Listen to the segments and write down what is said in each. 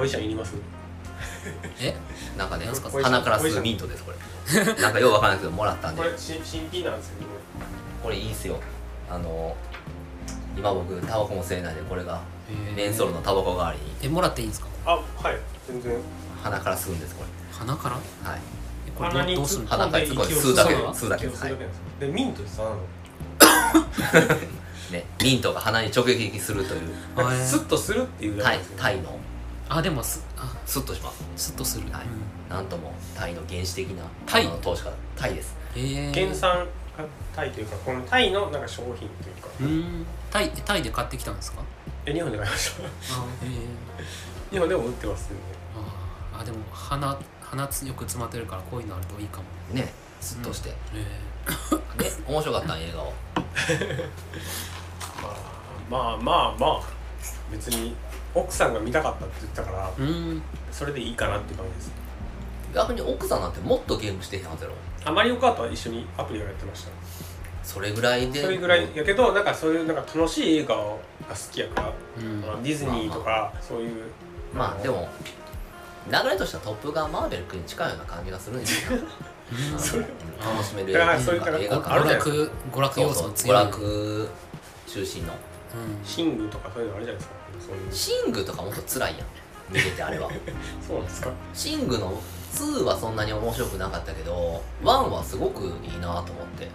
ポジションいります？え？なんかね鼻から吸うミントですこれ。なんかようわからないけどもらったんで。これ新新品なんですよね。これいいっすよ。あの今僕タバコも吸えないでこれが。メンソールのタバコ代わりに。えもらっていいんですか？あはい全然。鼻から吸うんですこ鼻から？れはい。えこれ鼻にどうするの？鼻から吸うだけ吸うだけです。はいです。よでミントってさねミントが鼻に直撃するという。スッとするっていうタイのあでもすあ。スッとします。スッとする、はい。うん。なんともタイの原始的なタイ。あの投資家タイです。えー、原産タイというかこのタイのなんか商品というか。うーん。タイタイで買ってきたんですか？え日本で買いました。あえー、日本でも売ってます。よねああでも鼻鼻つよく詰まってるからこういうのあるといいかも。ね。スッとして、えね面白かったん映画を まあまあまあまあ。別に奥さんが見たかったって言ったからそれでいいかなって感じです。逆に奥さんなんてもっとゲームしてへんはずやろ。あマリオカートは一緒にアプリをやってました。それぐらいで。それぐらいやけどなんかそういうなんか楽しい映画が好きやから、うん。あのディズニーとかそういう。のまあでも流れとしては「トップガンマーヴェリック」に近いような感じがするんですようん。楽しめるだからそういう映画だからある館じゃない娯楽娯楽要素その強い。楽中心の。うん。シングとかそういうのあるじゃないですかそういうシングとかもっと辛いやん。見ててあれは。そうなんですか？シングの2はそんなに面白くなかったけど1はすごくいいなと思って。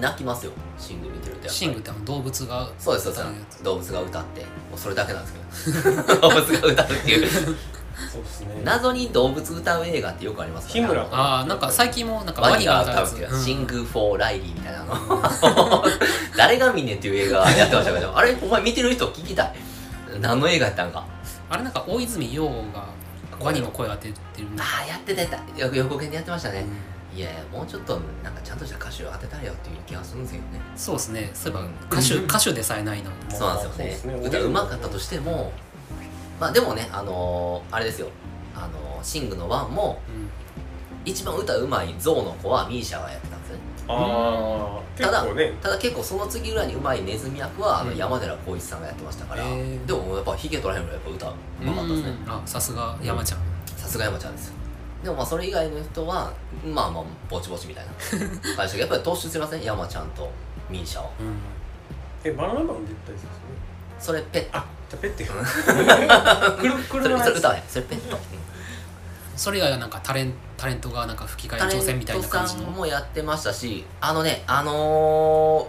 泣きますよシング見てるとやっぱり。シングってあの動物がそうですそうです動物が歌って。もうそれだけなんですけど。動物が歌うっていう。そうですね。謎に動物歌う映画ってよくあります日村ああなんか最近もなんかワニがが歌うっていう、うん。シング・フォー・ライリーみたいなの。誰が見んねんっていう映画やってましたけど。あれお前見てる人聞きたい何の映画やったんか？あれなんか大泉洋がワニの声当ててるああやってたやった。よ横剣でやってましたね、うん。いやもうちょっとなんかちゃんとした歌手を当てたれよっていう気がするんですよね。そうですね。そういえばうん。歌手歌手でさえないのそうなんですよね。ね。歌うまかったとしてもまあでもねあのーあれですよ。あのーシングの1もうん。一番歌うまいゾウの子はミーシャがやってたんですよ。ねああただ結構ね。ただ結構その次ぐらいにうまいネズミ役はあのうん。山寺宏一さんがやってましたから、でもやっぱヒゲ取らへんぐらいやっぱ歌うまかったですね。うん。あさすが山ちゃん。さすが山ちゃんです。よでもまあそれ以外の人はまあまあぼちぼちみたいな。感じでやっぱり突出しません？山ちゃんとミーシャはうん。えバナナマン出たりするんですね？それペット。あじゃあペッて くるそれ車のやつそれ歌わへんそれペット、それ以外はなんかタレンタレントがなんか吹き替え挑戦みたいな感じの。んもやってましたしあのねあの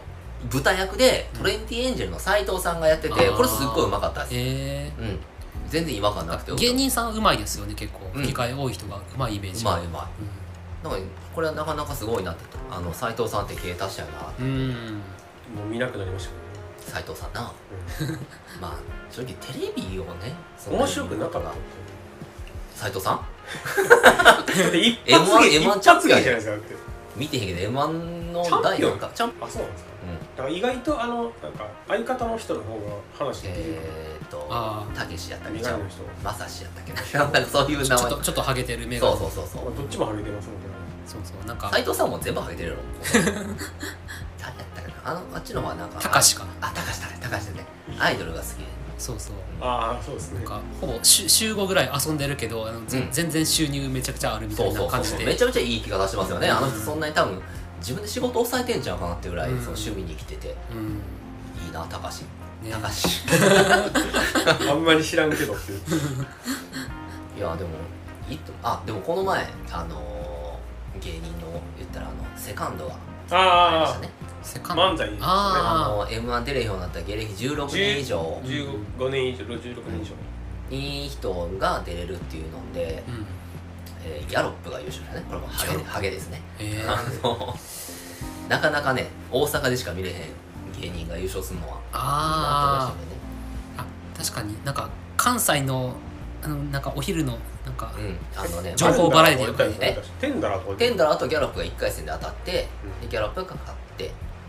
ー、舞台役でトレンティエンジェルの斎藤さんがやってて、あー。これすっごいうまかったです、えうん。全然違和感なくてー、芸人さんうまいですよね結構。うん。吹き替え多い人がうまいイメージうまいうまい。なんかこれはなかなかすごいなってあの斎藤さんって芸達者やなうんうん。もう見なくなりましたけ斎藤さんな。まあ正直テレビをねうん面白くなかった。斎藤さん？一発 M1 芸 M1 一発芸じゃないですかだって。見てへんけど M1 のチャンピオン？第4か。チャンあそうなんですか。うん。だから意外とあのなんか相方の人の方が話できる。えーっとあたけしやったっけ？ちゃうまさしやったっけ？な なんかそういうちょ名前っとちょっとハゲてる目が。そうそうそうそう。まあどっちもハゲてますもんね。そうそう。なんか斎藤さんも全部ハゲてるやろ。誰やったかな？あのあっちの方はなんかたかしか。あたかしだね。たかしだね。アイドルが好き。でそうそう。ああそうですね。なんかほぼ週週5ぐらい遊んでるけどあの、ぜうん。全然収入めちゃくちゃあるみたそいうなそうそう感じでめちゃめちゃいい気が出してますよね。うん。あの人そんなに多分自分で仕事抑えてんちゃうかなってぐらい、うん。その趣味に生きてて。うん。いいなたかしね あんまり知らんけどっていう。いやでもいいとあでもこの前あのー芸人の言ったらあのセカンドがありましあたねセカンド。漫才ですね。ああの m 1出れへんようになった芸歴16年以上。15年以上16年以上。いい人が出れるっていうので、うん。えーギャロップが優勝だね。これもハゲハゲですね。えあのなかなかね大阪でしか見れへん芸人が優勝するのはああ確かになんか関西のあのなんかお昼のなんかうん、あのね、情報バラエティとかにえテンダラーとかテンダラーとギャロップが1回戦で当たって、うんでギャロップが勝って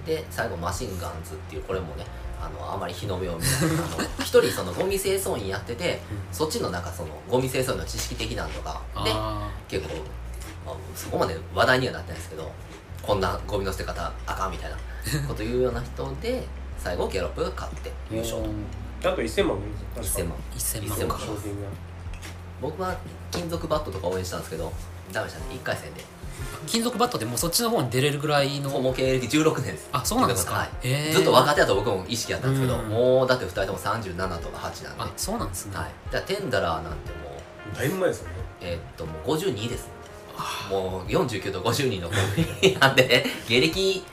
で最後マシンガンズっていうこれもねあのあまり日の目を見ない。あの一人そのゴミ清掃員やってて、そっちのなんかそのゴミ清掃員の知識的なのとかであ結構、まあ、そこまで話題にはなってないですけどこんなゴミの捨て方あかんみたいな こと言うような人で最後ギャロップが勝って優勝と。あと1000万ですよ1000万。1000 1000万。万。か賞金が。僕は金属バットとか応援したんですけどダメでしたね。1回戦で金属バットでもうそっちの方に出れるぐらいの。もう経歴16年です。あそうなんですか。はい。へーずっと若手だと僕も意識やったんですけどうん。もうだって2人とも37とか8なんで。あそうなんですね、はい。だテンダラーなんてもうだいぶ前ですよね。えーっともう52ですもう49と52のコンビなんで 芸歴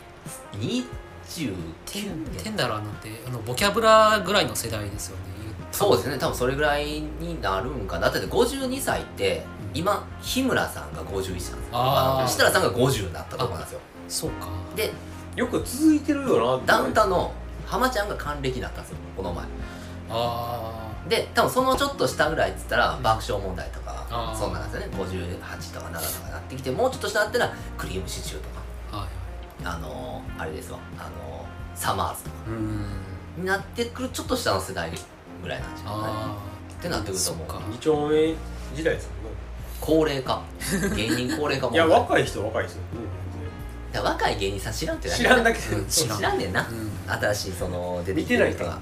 29テンテ年ンダラーなんてあのボキャブラぐらいの世代ですよねそうですね。多分それぐらいになるんかな。だって52歳って今日村さんが51なんですよ。あー。の設楽さんが50になったところなんですよ。そうか。でよく続いてるよなって。ダウンタウンの浜ちゃんが還暦だったんですよこの前。あで多分そのちょっと下ぐらいっつったら爆笑問題とかそんなんですよね。58とか7とかなってきてもうちょっと下だったらクリームシチューとか。あはい。あのー、あれですわ。あのー、サマーズとか。うーん。になってくるちょっと下の世代ぐらいなんですよねあってなってくるともう。二丁目時代ですよね高齢化芸人高齢化も。いや若い人は若い人。だから若い芸人さん知らんって知らんだけうん知らんねんな、うん。新しいその出てきてる人が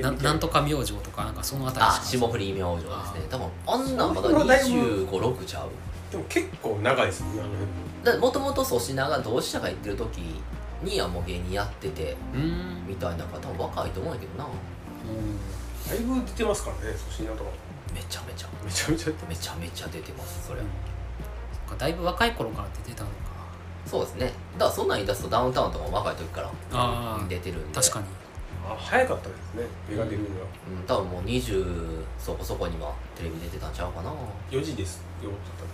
ななんとか明星とかなんかそのあたりあ霜降り明星ですね。多分あんなんまだそれはだいぶ。2 5 6ちゃう。でも結構長いですよねあのもともと粗品が同志社が行ってる時にはもう芸人やっててみたいな方も若いと思うんやけどな。うん。だいぶ出てますからね粗品とかめちゃめちゃ。めちゃめちゃ出てめちゃめちゃ出てますそれ。は、そっかだいぶ若い頃から出てたのか。そうですね。だからそんなん言い出すとダウンタウンとかも若い時から出てるんで。確かに。あ早かったですね映画出るには。うん、多分もう20そこそこにはテレビ出てたんちゃうかな。4時ですよって言った時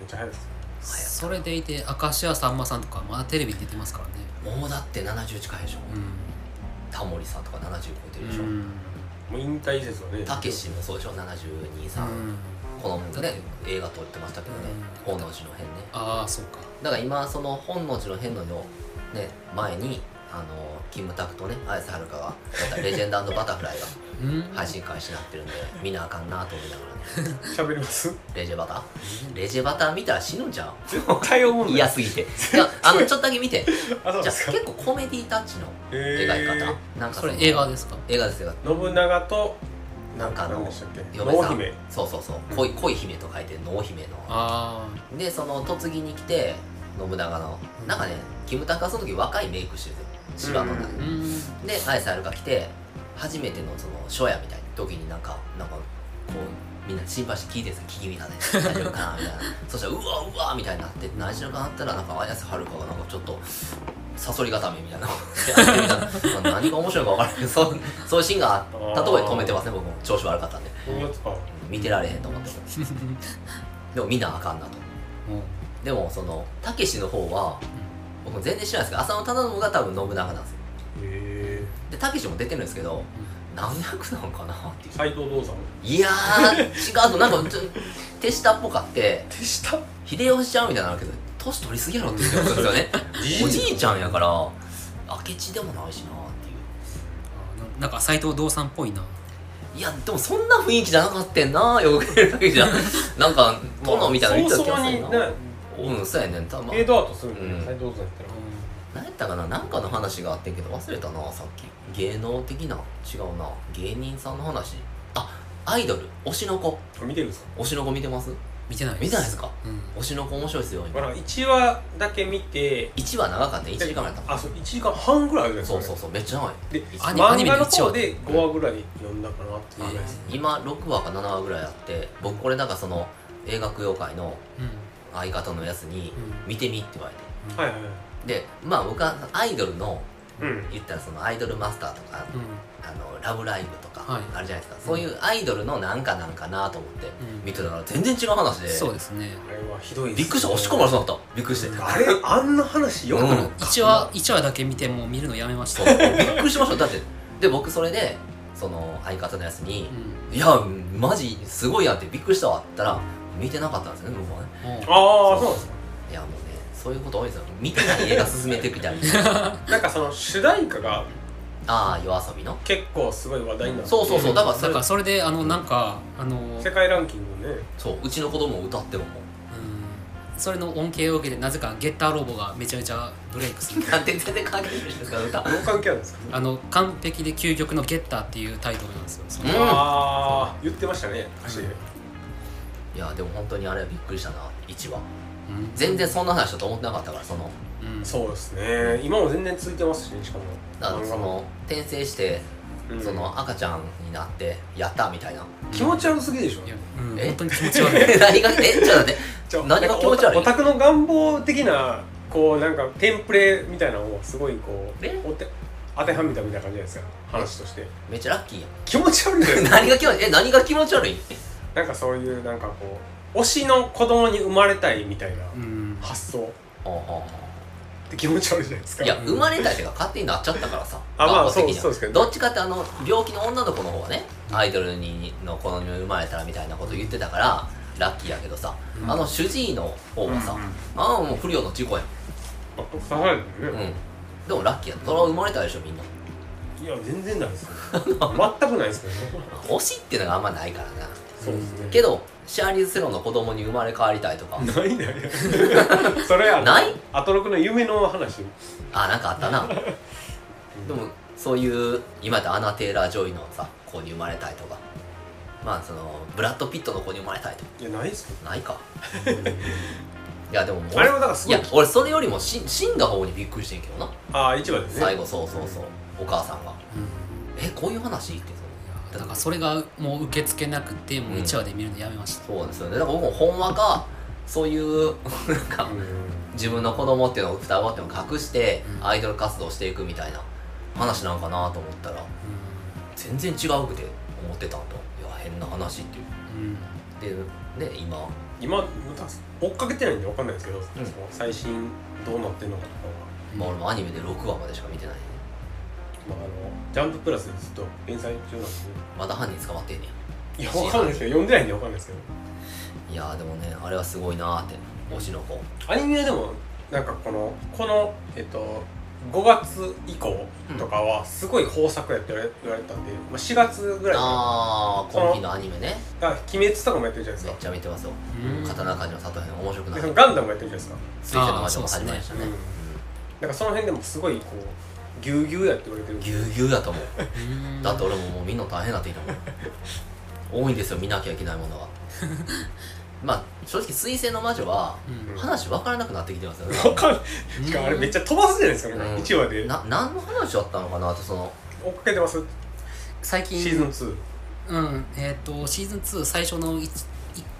めっちゃ早いですそれでいて明石家さんまさんとかまだテレビに出てますからね。もうだって70近いでしょ、タモリさんとか70超えてるでしょ、うんもう引退説はね。たけしもそうでしょ？723、うん。このね。映画撮ってましたけどね。う本能寺の変ね。ああそうか。だから今その本能寺の変のね前にあのキムタクとね綾瀬はるかがやったレジェンドバタフライがうん。配信開始になってるんで見なあかんなと思いながら。ね 喋ります？レジェバタ？レジェバタ見たら死ぬんちゃう？絶対思うんだ嫌すぎて。いや あのちょっとだけ見て。じゃああそうですか。結構コメディタッチの描き方、なんかそれの映画ですか？映画ですよ。信長となんかあの嫁さん。そうそうそう。恋恋姫と書いて濃姫の。あでその嫁ぎに来て信長の。なんかねキムタクはその時若いメイクしてる芝の中あうん。で綾瀬はるか来て初めてのその初夜みたいな時になんかなんかこうみんな心配して聞いてるんですよ。聞き見たね大丈夫かなみたいな。そしたらうわうわみたいになって何しようかなったらなんか綾瀬はるかがなんかちょっとサソリ固めみたいな。やってみたいな何が面白いか分からないけどそうそういうシーンがあったところで止めてますね僕も。調子悪かったんで。見てられへんと思って。でも見なあかんなと。もでもそのたけしの方は僕も全然知らないですけど浅野忠信が多分信長なんですよ。へでたけしも出てるんですけど何役なのかなっていう。え斎藤道さんいやー 違うのなんかちょ手下っぽかって。手下？秀吉ちゃんみたいなのあるけど年取りすぎやろって言ってますよね。おじいちゃんやから明智でもないしなっていう。うななんか斎藤道さんっぽいな。いやでもそんな雰囲気じゃなかったんなよく見るだけじゃ。なんか殿みたいなの言ってた気がするな、早々にねうんそうやねんたまフェードアウトするんでうん。斎藤道さんやったら。何やったかな？なんかの話があってんけど忘れたなさっき。芸能的な？違うな。芸人さんの話。あアイドル。推しの子。見てるんですか？推しの子見てます？見てない見てないですか？うん。推しの子面白いですよ今。まあなんか1話だけ見て。1話長かった1時間ぐらいやったあそう1時間半ぐらいあるじゃないですかそうそうそう。めっちゃ長い。でアニメアニ漫画の話方で5話ぐらい読んだかなっていうぐらいです今6話か7話ぐらいあって僕これなんかその映画供養会のうん相方のやつにうん。見てみって言われて。はいはいはい。でまあ僕はアイドルのうん。言ったらそのアイドルマスターとかうん。あのラブライブとかはいあるじゃないですか、そういうアイドルのなんかなんかなと思ってうん。見てたら全然違う話で、そうですね。あれはひどいですびっくりした。押し込まれそうになったびっくりしてあれあんな話よくうん。ない1話一話だけ見てもう見るのやめました。そう。びっくりしました。だってで僕それでその相方のやつにう「いやマジすごいやん」ってびっくりしたわって言ったら見てなかったんですよね僕はね。んうん。ああそう。なんですかいやもうねそういうこと多いですよ。見てない映画進めてきたりな。んかその主題歌がああ夜遊びの？結構すごい話題になって。そうそうそうだからそれだからそれであのなんかあの世界ランキングね。そううちの子供歌ってももう。ん。それの恩恵を受けてなぜかゲッターロボがめちゃめちゃブレイクする。う なんて全然関係ないんですか歌。どう関係あるんですか？あの完璧で究極のゲッターっていうタイトルなんですよ。うん。ああ言ってましたね歌詞でいやでも本当にあれはびっくりしたな1話うん。全然そんな話だと思ってなかったからその。うん。そうですね。今も全然続いてますしねしかも。だからその転生してうん。その赤ちゃんになってやったみたいな。気持ち悪すぎでしょ。いや、うん、え？本当に気持ち悪い。何がえ？ちょっと待って。何が気持ち悪い？オタクの願望的なこうなんかテンプレみたいなのをすごいこうえ？おて当てはめたみたいな感じじゃないですか話として。めっちゃラッキーやん。気持ち悪い 何が気持ちえ何が気持ち悪い？なんかそういうなんかこう推しの子供に生まれたいみたいなうん。発想。って気持ち悪いじゃないですか。ういや生まれたいっていうか勝手になっちゃったからさ。あまあそうそうですけどどっちかってあの病気の女の子の方はねアイドルにの子に生まれたらみたいなこと言ってたからラッキーやけどさ、うん。あの主治医の方はさ、うん。うんああもう不良の事故やん。あ刺されてうるね、ん。でもラッキーやそれは生まれたでしょみんな。いや全然ないですよ。全くないですけどね。推しっていうのがあんまないからなそうですね。けどシャーリーズ・セロンの子供に生まれ変わりたいとか。ないない。それあのない？アトロクの夢の話。あなんかあったな。でもそういう今やったらアナ・テイラー・ジョイのさ子に生まれたいとか。まあそのブラッド・ピットの子に生まれたいとか。いやないです。けないか。いやでももうどあれはだからすごいいや俺それよりも死死んだ方にびっくりしてんけどな。ああ市場でね。最後そうそうそう。お母さんが。うん。えこういう話？ってだからそれがもう受け付けなくてもう1話で見るのやめました、そのそうですよね。だから僕もほんわかそういうなんかうん。自分の子供っていうのを双子っていうのを隠してうん。アイドル活動していくみたいな話なんかなと思ったら全然違うくて思ってたんと。いや変な話っていう。うん。でね今。今追っかけてないんで分かんないですけど、ん。その最新どうなってんのかとかは、まあ俺もアニメで6話までしか見てないまあ、あのジャンププラスでずっと連載中なんで。まだ犯人捕まってんねいや分かんないですけど読んでないんで分かんないですけど。やいやーでもねあれはすごいなーって推しの子。アニメはでもなんかこのこのえっと5月以降とかはすごい豊作やって言われ言われたんで、まあ、4月ぐらいかああ今期のアニメね。鬼滅とかもやってるじゃないめっですか。ちゃ見てますよ。うん。刀鍛冶の里編面白くないのガンダムもやってるじゃないですか。水星の魔女も始まりましたね。あーそうっすね。なんかその辺でもすごいこうぎゅうぎゅうやって言われてる。ぎゅうぎゅうだと思う。うん。だって俺ももうみんな大変なっていたもん多いんですよ見なきゃいけないものが まあ正直水星の魔女はうん。話分からなくなってきてますよね。分かんない。しかもあれめっちゃ飛ばすじゃないですか、うん。1話で。な何の話だったのかなってその。追っかけてます。最近。シーズン2うん。えっ、とシーズン2最初の 1,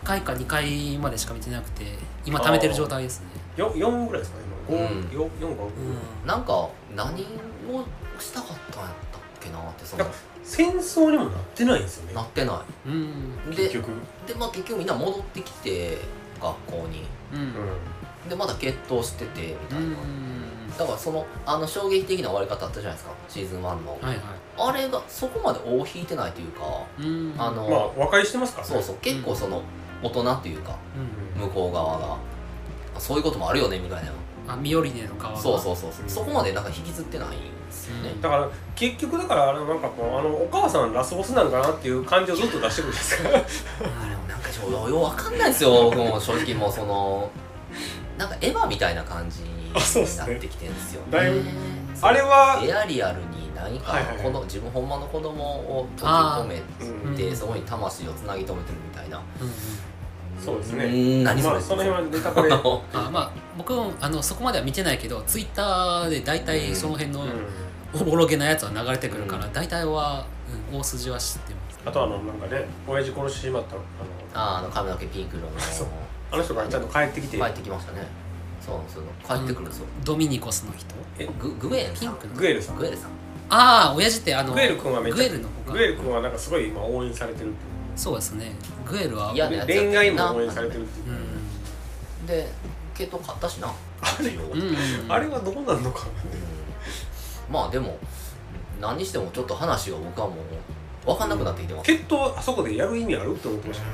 回か2回までしか見てなくて今貯めてる状態ですね。4, 4ぐらいですか今。うん。5、4 4か5、うん。なんか何をしたかったんやったっけなってその戦争にもなってないんですよね。なってなうん。いで結局。でまあ結局みんな戻ってきて学校に。うん。うん。でまだ決闘しててみたいな、うん。だからそのあの衝撃的な終わり方あったじゃないですかシーズン1の、はいはい。あれがそこまで尾を引いてないというかうん。あの、まあ和解してますからね。そうそう結構その大人っていうかうん。向こう側があそういうこともあるよねみたいなあミオリネの側が。そうそうそうそう、うんそこまでなんか引きずってないんですよね、うん。だから結局だからあのなんかこうあのお母さんラスボスなんかなっていう感じをずっと出してくるじゃないですか。あれもなんかちょよようわかんないですよ。僕 も正直もうそのなんかエヴァみたいな感じにあそうっすねなってきてるんですよ、だいぶねあれはエアリアルに何かこの自分ほんまの子供を閉じ込めうんて、うん。そこに魂をつなぎ止めてるみたいな、うんうんそうですね。何それ、まあその辺はネタバレ。あまあ僕もあのそこまでは見てないけどツイッターで大体その辺のうん。おぼろげなやつは流れてくるから、大体は、うん大筋は知ってます。あとあのなんかね親父殺してしまったあのあーあの髪の毛ピンク色の。そう。あの人がちゃんと帰ってきて。帰ってきましたね。そうなんですよ帰ってくるんですよ、ドミニコスの人？え？ググエルピンクのグエルさん。グエルさん。ああ親父ってあのグエル君はめっちゃグエルの方がグエル君はなんかすごい今応援されてるってそうですね。グエルはいやいう恋愛も応援されてるっていう。うん。で系統買ったしな。一応うんうんあれはどうなんのかうん。まあでも何にしてもちょっと話が僕はもう分かんなくなってきてます、決闘あそこでやる意味あるって思ってましたね。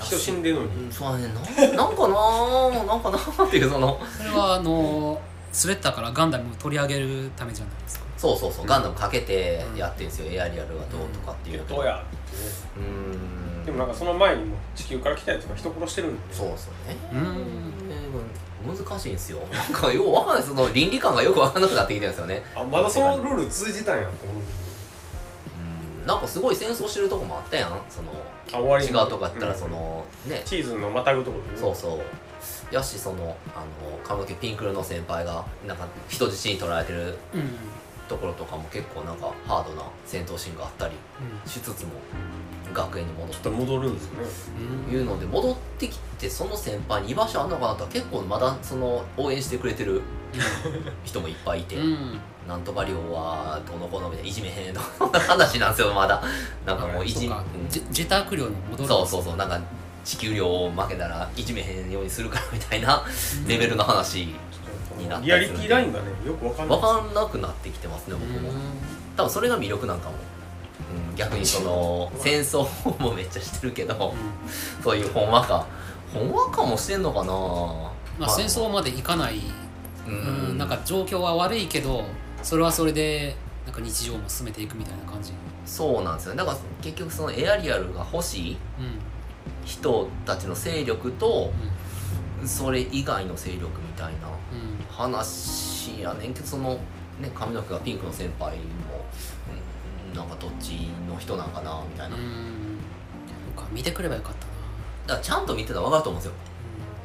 人死んでるのに。うん。そうだねなん。なんかなーなんかなーっていうそのそれはあのスレッターからガンダムを取り上げるためじゃないですかそうそうそうガンダムかけてやってるんですよ、エアリアルはどうとかっていう決闘やってねうーん。でもなんかその前にも地球から来たやつが人殺してるんでそうですよねうん。えー難しいんですよ。なんかよくわかんない。その倫理観がよくわかんなくなってきてるんですよね。あまだそのルール続いてたんやと思う。うなんかすごい戦争してるとこもあったやん。そのあ終わり違うにとこやったらうん。その、ね。シーズンのまたぐとこでね。そうそう。やしそのあの髪の毛ピンクルの先輩がなんか人質に取られてる。うんうんところとかも結構なんかハードな戦闘シーンがあったりしつつも学園に戻っちょってと戻るんですよね。うん。いうので戻ってきてその先輩に居場所あんのかなとは結構まだその応援してくれてる 人もいっぱいいて、うん。なんとか寮はどうのこうのみたいないじめへんのそんな話なんですよまだ。なんかもういじそうか。うん。ジェターク寮に戻るそうそうそう。なんか地球寮を負けたらいじめへんようにするからみたいなレベルの話になったりリアリティラインがねよくわかんない。分かんなくなってきてますね僕も。多分それが魅力なんかも、うん、逆にその戦争もめっちゃしてるけどそういうほんわか。ほんわかもしてんのかな。まあ戦争までいかない、ううんん、なんか状況は悪いけどそれはそれでなんか日常も進めていくみたいな感じ。そうなんですよ。ねだから結局そのエアリアルが欲しいうん。人たちの勢力とうそれ以外の勢力みたいなうん話やねん。けどそのね髪の毛がピンクの先輩も、うん、なんかどっちの人なんかなみたいな、見てくればよかったな。からちゃんと見てたら分かると思うんですよ。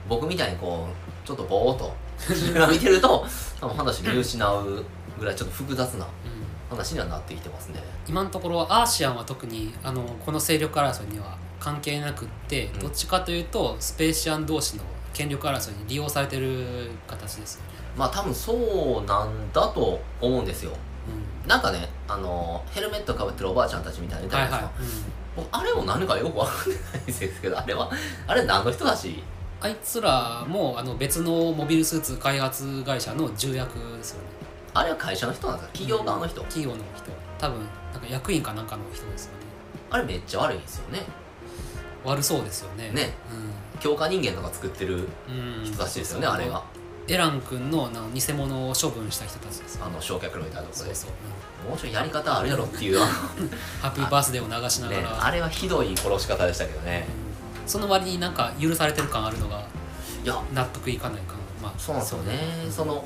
僕みたいにこうちょっとぼーっと 見てると多分話見失うぐらいちょっと複雑なうん。話にはなってきてますね。今のところアーシアンは特にあのこの勢力争いには関係なくって、うん。どっちかというとスペーシアン同士の権力争いに利用されてる形ですよね、まあ多分そうなんだと思うんですよ。なんかねあのヘルメットかぶってるおばあちゃんたちみたいなのいたじゃないですか、はいはい、うん僕あれも何かよく分かんないですけどあれはあれ何の人たちあいつらもあの別のモビルスーツ開発会社の重役ですよね。あれは会社の人なんですか？企業側の人、企業の人。多分なんか役員かなんかの人ですよね。あれめっちゃ悪いんですよね。悪そうですよね。ね。強化人間とか作ってるうん、うん、人たちですよね、あれがエラン君のなんか偽物を処分した人たちです。よあの焼却炉みたいなとこで。そうそう、うんもうちょいやり方あるやろっていう。あ ハッピーバースデーを流しながら、あれはひどい殺し方でしたけどね。うんその割になんか許されてる感あるのがいや。納得いかない感。まあそうなんですよね。その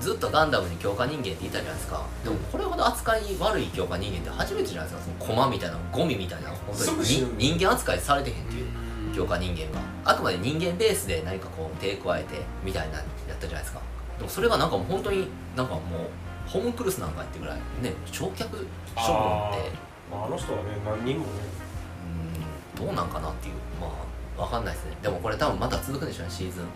ずっとガンダムに強化人間って言ったじゃないですか。でもこれほど扱い悪い強化人間って初めてじゃないですか。その駒みたいなゴミみたいな。本当に人間扱いされてへんっていう。うん強化人間が。あくまで人間ベースで何かこう手加えてみたいなやったじゃないですか。でもそれがなんかもう本当になんかもうホームクルスなんかってぐらいね焼却処分って。まあ、あの人はね何人もね。うんどうなんかなっていう。まあわかんないですね。でもこれ多分また続くんでしょうねシーズンい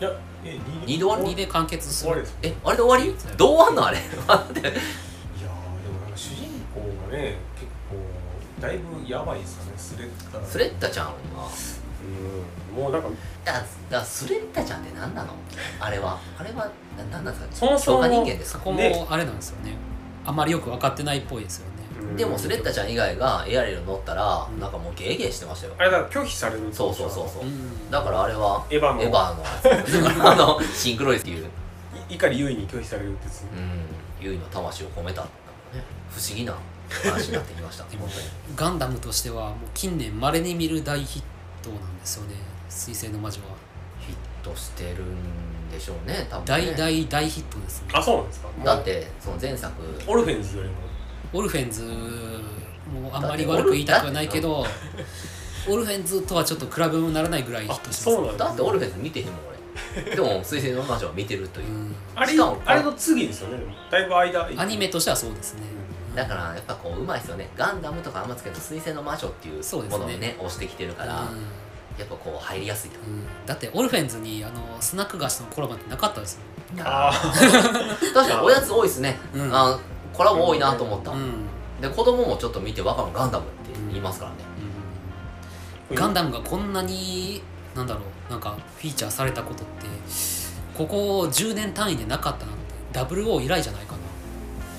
3やえ二度。終わり2で完結する。終わりです。えあれで終わり？どう終わんのあれ？待って。いやーでもなんか主人公がね結構だいぶやばいですよね。スレッタ。スレッタちゃんはうん。もうなんか。だだからスレッタちゃんって何なの？あれは。あれはな何なんですか？そもそも。人間ですか？そこもね。あれなんですよね。あんまりよく分かってないっぽいですよね。うん。でもスレッタちゃん以外がエアレル乗ったらうん。なんかもうゲーゲーしてましたよ。あれだから拒否されるってそうそうそうそう。うん。だからあれはエヴァの。エヴァの あのシンクロイズっていう。い怒り優位に拒否されるってやつ？うん。優位の魂を込めた、ね、不思議な話になってきました。でも本当にガンダムとしてはもう近年まれに見る大ヒットなんですよね。水星の魔女は。ヒットしてるんでしょうね多分ね。大大大ヒットですね。あそうなんですか？もうだってその前作。オルフェンズよりも。オルフェンズもあんまり悪く言いたくはないけどオルフェンズとはちょっと比べ物にならないぐらいヒットしてます。そうなんだってオルフェンズ見てへんもん俺。でも水星の魔女は見てるという、うん。あれあれの次ですよねだいぶ間。アニメとしてはそうですねだからやっぱこううまいですよねガンダムとかあんまつけど水星の魔女っていうそうですね。ものをね押してきてるから、うん。やっぱこう入りやすいと。うん。だってオルフェンズにあのスナック菓子のコラボってなかったですよあ 確かにおやつ多いですね、うん。あコラボ多いなと思った、うん。で子供もちょっと見てわかるガンダムって言いますからね、うん。ガンダムがこんなになんだろうなんかフィーチャーされたことってここ10年単位でなかったなってダブル O 以来じゃないか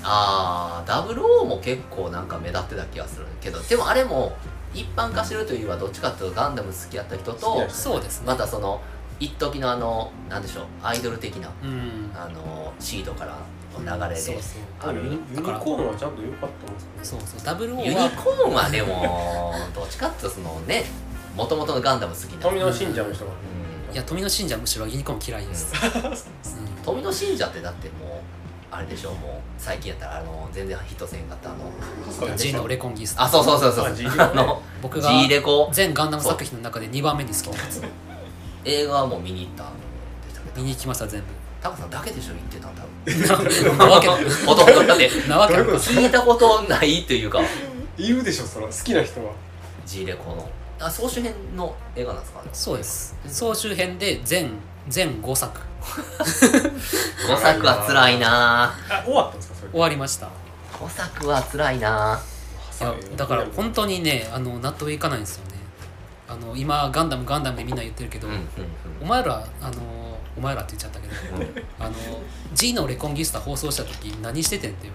なあーダブル O も結構なんか目立ってた気がするけどでもあれも一般化してるというよりはどっちかっていうとガンダム好きやった人とそうです。ねまたその一時のあのなんでしょうアイドル的なうん。あのシードからの流れで、そうそう。あユニユニコーンはちゃんと良かったんですそうそうダブルユニはコーンはでもどっちかっていうとそのねもともとのガンダム好きな。富野信者の人がうん。いや富野信者はむしろユニコーン嫌いです、うん。富野信者ってだってもうあれでしょうもう最近やったらあの全然ヒットせんかったあの G のレコンギスタあそうそうそうそうあ G レコね。あの僕が G レコ？全ガンダム作品の中で2番目に好きなやつ。映画はもう見に行ったんでしたけ？ど見に行きました全部。タカさんだけでしょ言ってたん多分なわけほとんどだって聞いたことないっていうか。いるでしょその好きな人は。G レコの。あ総集編の映画なんですか？ねそうです。総集編で全全5作 5作は辛いな。あ終わったんですか？それ。終わりました。5作は辛いな。いやだから本当にねあの納得いかないんですよね。あの今ガンダムガンダムでみんな言ってるけど、うんうんお前らあのお前らって言っちゃったけどうん。うんあの G のレコンギスタ放送した時何しててんっていう、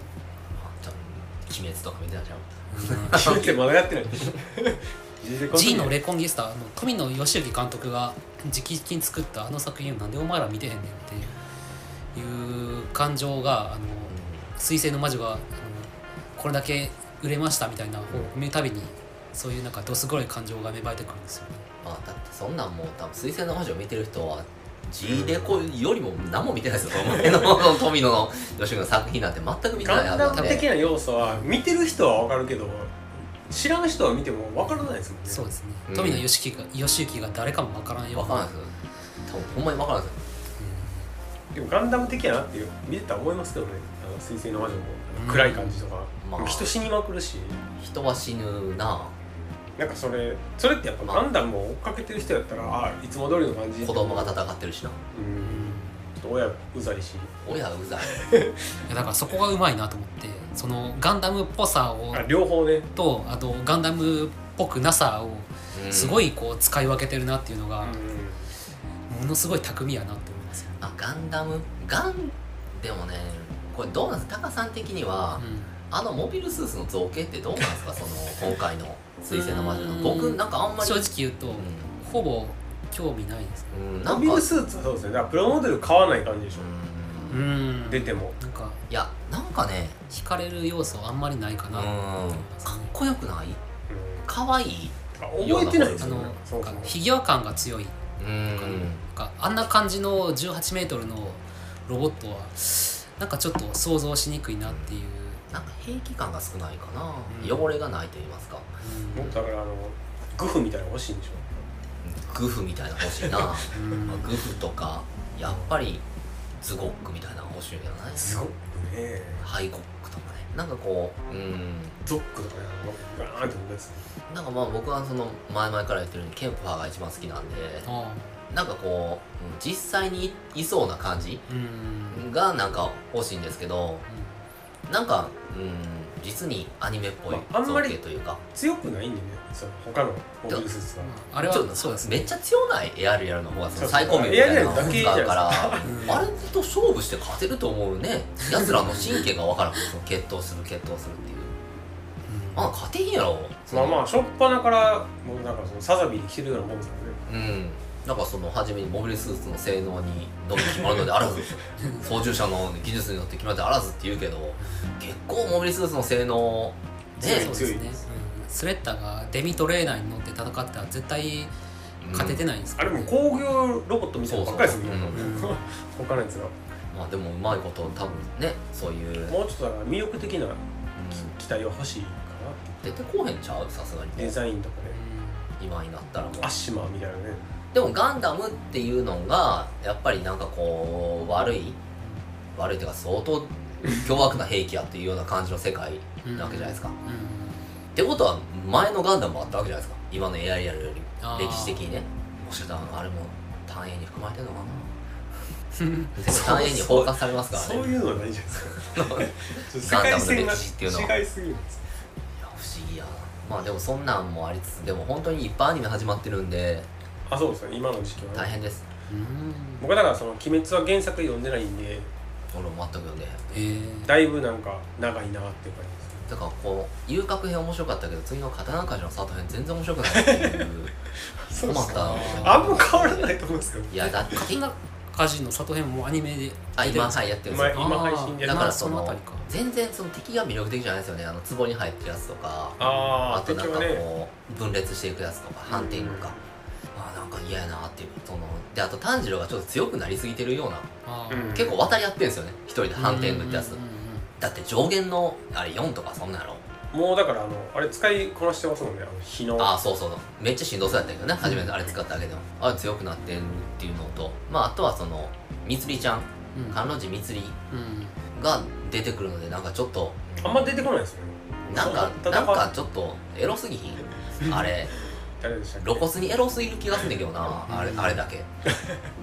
鬼滅とか見てたじゃん。決めてまだやってない。G のレコンギスタあの富野義行監督が直々に作ったあの作品をなんでお前ら見てへんねんっていう感情があの彗星の魔女があのこれだけ売れましたみたいな方を見るたびにそういうなんかどす黒い感情が芽生えてくるんですよね。まあだってそんなんもう多分水星の魔女を見てる人は G レコよりも何も見てないですよ前の富野の吉野の作品なんて全く見てないガンはずなんで。ダム的な要素は見てる人は分かるけど知らん人は見ても分からないですもんね。そうですね、うん。富野義行が義行が誰かもわからんよ。う分からないですよ。多分ほんまに分からないですよ。でもガンダム的やなっていう見てたら思いますけどね。あの水星の魔女も。暗い感じとか、まあ。人死にまくるし。人は死ぬな。なんかそれそれってやっぱまあガンダムを追っかけてる人やったらああいつも通りの感じ。子供が戦ってるしな。うん。ちょっと親うざいし。親うざい。いやだからそこがうまいなと思って。そのガンダムっぽさをあ両方ね。とあとガンダムっぽくなさをすごい、いこう使い分けてるなっていうのがうものすごい巧みやなって思いますよ、あガンダム？ガンでもねこれどうなんです？かタカさん的には、あのモビルスーツの造形ってどうなんですか？その今回の水星の魔女の。うん僕なんかあんまり正直言うと、うほぼ興味ないですん、うん、んなんか。モビルスーツはそうですね。だからプラモデル買わない感じでしょ、ううん。ん出ても。なんかいやなんかね惹かれる要素あんまりないかうんなと思いますかっねこよくない？うん。可愛い？あ覚えてないですあのよね。そうそうなんかフィギュア感が強い。うん。なんかあんな感じの1 8メートルのロボットはなんかちょっと想像しにくいなっていう、なんか兵器感が少ないかな、うん。汚れがないと言いますか。うん。もっとだからあのグフみたいなの欲しいんでしょグフみたいなの欲しいな、まうん。あグフとかやっぱりズゴックみたいなの欲しいんじゃない？すごくね。ハイコックとかね。なんかこううん。ゾックとかガーンってなんかまあ僕はその前々から言ってるようにケンプファーが一番好きなんであなんかこううん実際にいそうな感じあうん。がなんか欲しいんですけどなんかうん実にアニメっぽい造まああんまり形というか。強くないんでねその他のモビルスーツはあれはそうです。ねめっちゃ強ないエアリアルの方がその最高名みたいなのを使うから。うんあれと勝負して勝てると思うね。奴らの神経が分からんその決闘する決闘するっていう。あ勝てへんやろ。まあまあ初っ端からもうなんかそのサザビーで来てるようなもんですからね。うん。なんかその初めにモビルスーツの性能にのみ決まるのであらず 操縦者の技術によって決まるのであらずって言うけど結構モビルスーツの性能そうねですね、うんスレッタがデミトレーナーに乗って戦ってたら絶対勝ててないんですあれからねも工業ロボットみたいなのばっかりですよね。そうそううん。他のやつがまあでもうまいこと多分ねそういう、もうちょっとだから魅力的なうん。機体は欲しいか出てこうへん。ちゃうさすがになデザインとかね今になったらもうアッシマーみたいなねでもガンダムっていうのがやっぱりなん。かこう悪い悪いっていうか相当凶悪な兵器やっていうような感じの世界なわけじゃないですか、うんってことは前のガンダムもあったわけじゃないですか。今のエアリアルより歴史的にね。もしかしたらあれも単影に含まれてるのかな。単影に包括されますからね。そういうのはないじゃないですか。ガンダムの歴史っていうのは。違いすぎるんです。よいや不思議や。なまあでもそんなんもありつつでも本当にいっぱいアニメ始まってるんで。あそうですね今の時期はね。大変です。うん僕はだからその「鬼滅」は原作読んでないんで。俺も全く読んでへえだいぶなんか長いなっていう感じだからこう遊郭編面白かったけど次の刀鍛冶の里編全然面白くないっていう そう困ったなあんま変わらないと思うんですけど。いやだって刀鍛冶の里編もアニメであ今はいやってるんですよ。今今配信でだからまあそのそのあたりか。全然その敵が魅力的じゃないですよね。あの壺に入ってるやつとか。あああとなんか敵はね。こう分裂していくやつとか反転とか。あなんか嫌やなっていうそのであと炭治郎がちょっと強くなりすぎてるようなあー。うん。結構渡り合ってるんですよね。一人で反転軍ってやつうんうんうんだって上限のあれ4とかそんなんやろ？もうだからあのあれ使いこなしてますもんね。あの日の。ああそうそう。めっちゃしんどそうやったけどね。初めてあれ使っただけでも。あれ強くなってるっていうのと。まああとはそのみつりちゃん。うん。甘露寺みつりうん。が出てくるのでなんかちょっとあんま出てこないですよね。なんか戦なんかちょっとエロすぎひん？あれ。誰でしたっけ？露骨にエロすぎる気がすんねんけどな。あれあれだけ。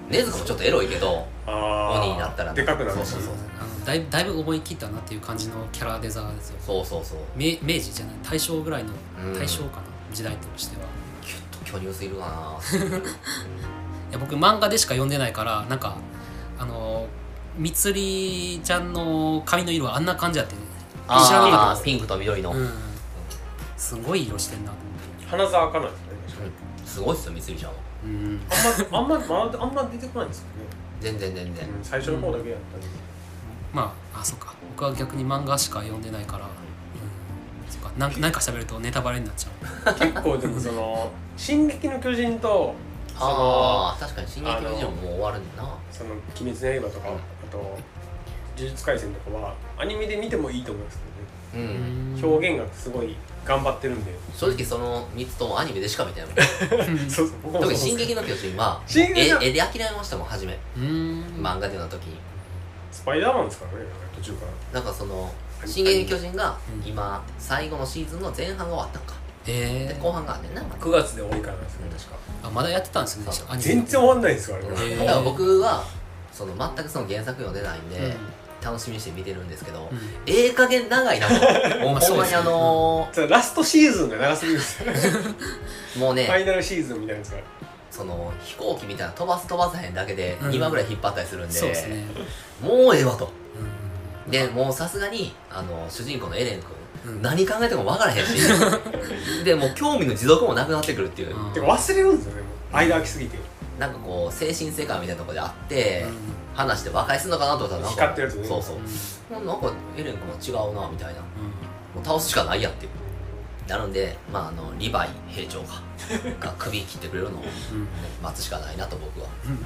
禰豆子もちょっとエロいけど鬼になったらでかくなるし。そうそうそうあのだいだいぶ思い切ったなっていう感じのキャラデザーですよ。そうそうそう。明明治じゃない大正ぐらいのうん。大正かな、時代としては。キュッと巨乳すぎるかな。いや僕漫画でしか読んでないからなんかあのみつりちゃんの髪の色はあんな感じやって。知らなかった。ピンクと緑の、うん。すごい色してんなと思って。花沢香なんですね確かにすごいっすよみつりちゃんは。うん。あんま あんまあんま出てこないんですよね、全然全然、うん、最初の方だけやったんで、まああそっか。僕は逆に漫画しか読んでないから、うん、そっか。なんなんか喋るとネタバレになっちゃう。結構でもその「進撃の巨人」とああ確かに「進撃の巨人」ももう終わるんだな。その「鬼滅の刃」とか、うんあと「呪術廻戦」とかはアニメで見てもいいと思いますうけどね、ん、表現がすごい頑張ってるんで、正直その3つともアニメでしか見てない。もんうんそうそう。僕も特に「そう進撃の巨人」は進撃の絵絵で諦めましたもん初め。うん。漫画での時にスパイダーマンですからね途中から。なんかその「進撃の巨人」がうん。今最後のシーズンの前半が終わったんか。えー、で後半があんね。んな9月で終わりからなんですね確か。あまだやってたんですねそう。アニメ全然終わんないんですよあれ、へー。だから僕はその全くその原作読んでないんで、うん。楽しみにして見てるんですけど、うん。ええ加減長いなと。ほんまにあのじゃあラストシーズンが長すぎるんですよ。ー もうねファイナルシーズンみたいなやつがその飛行機みたいな飛ばす飛ばさへんだけでうん。2話ぐらい引っ張ったりするんで、そうですね、もうええわと。うん。でもうさすがにあの主人公のエレン君、うん。何考えても分からへんし でもう興味の持続もなくなってくるっていう、うん。てか忘れるんですよね間空きすぎて。なんかこう精神世界みたいなところであって、うん。話して和解するのかなと思ったらなんか光ってるやつね。そうそう。うん。もうなんかエレン君は違うなみたいな。もう倒すしかないやんっていうなるんで、まあ、あのリヴァイ兵長がが首切ってくれるのを、待つしかないなと僕は。うん。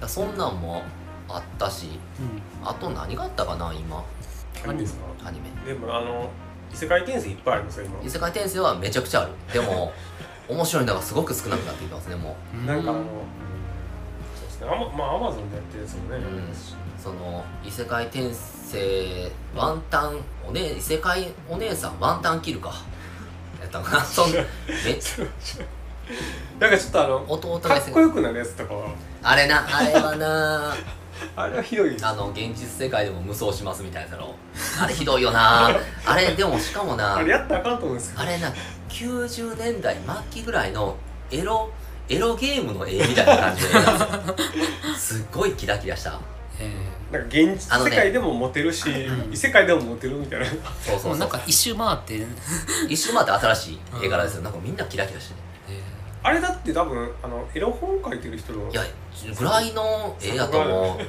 らそんなんもあったしうん。あと何があったかな今。何ですか？アニメ。でもあの異世界転生いっぱいありますよ今。異世界転生はめちゃくちゃある。でも 面白いのがすごく少なくなってきてますねもう。ん。なんかあの、そうですね。あままあアマゾンでやってるやつもね、うん。うその異世界転生ワンタンおね異世界お姉さんワンタンキルかやったかな。そんめ なんかちょっとあの弟かっこよくなるやつとかは。あれなあれはな。あれはひどい。ですあの現実世界でも無双しますみたいなのあれひどいよな。あれでもしかもなあれやったらあかんと思うんですけどあれな90年代末期ぐらいのエロエロゲームの絵みたいな感じの絵なんですよすっごいキラキラした。えなんか現実世界でもモテるし、うん。異世界でもモテるみたいな。そうーそうそう。もうなんか一周回って、一瞬待って新しい絵柄ですよ。なんかみんなキラキラしてあれだって多分あのエロ本書いてる人の。いやぐらいの絵やと思う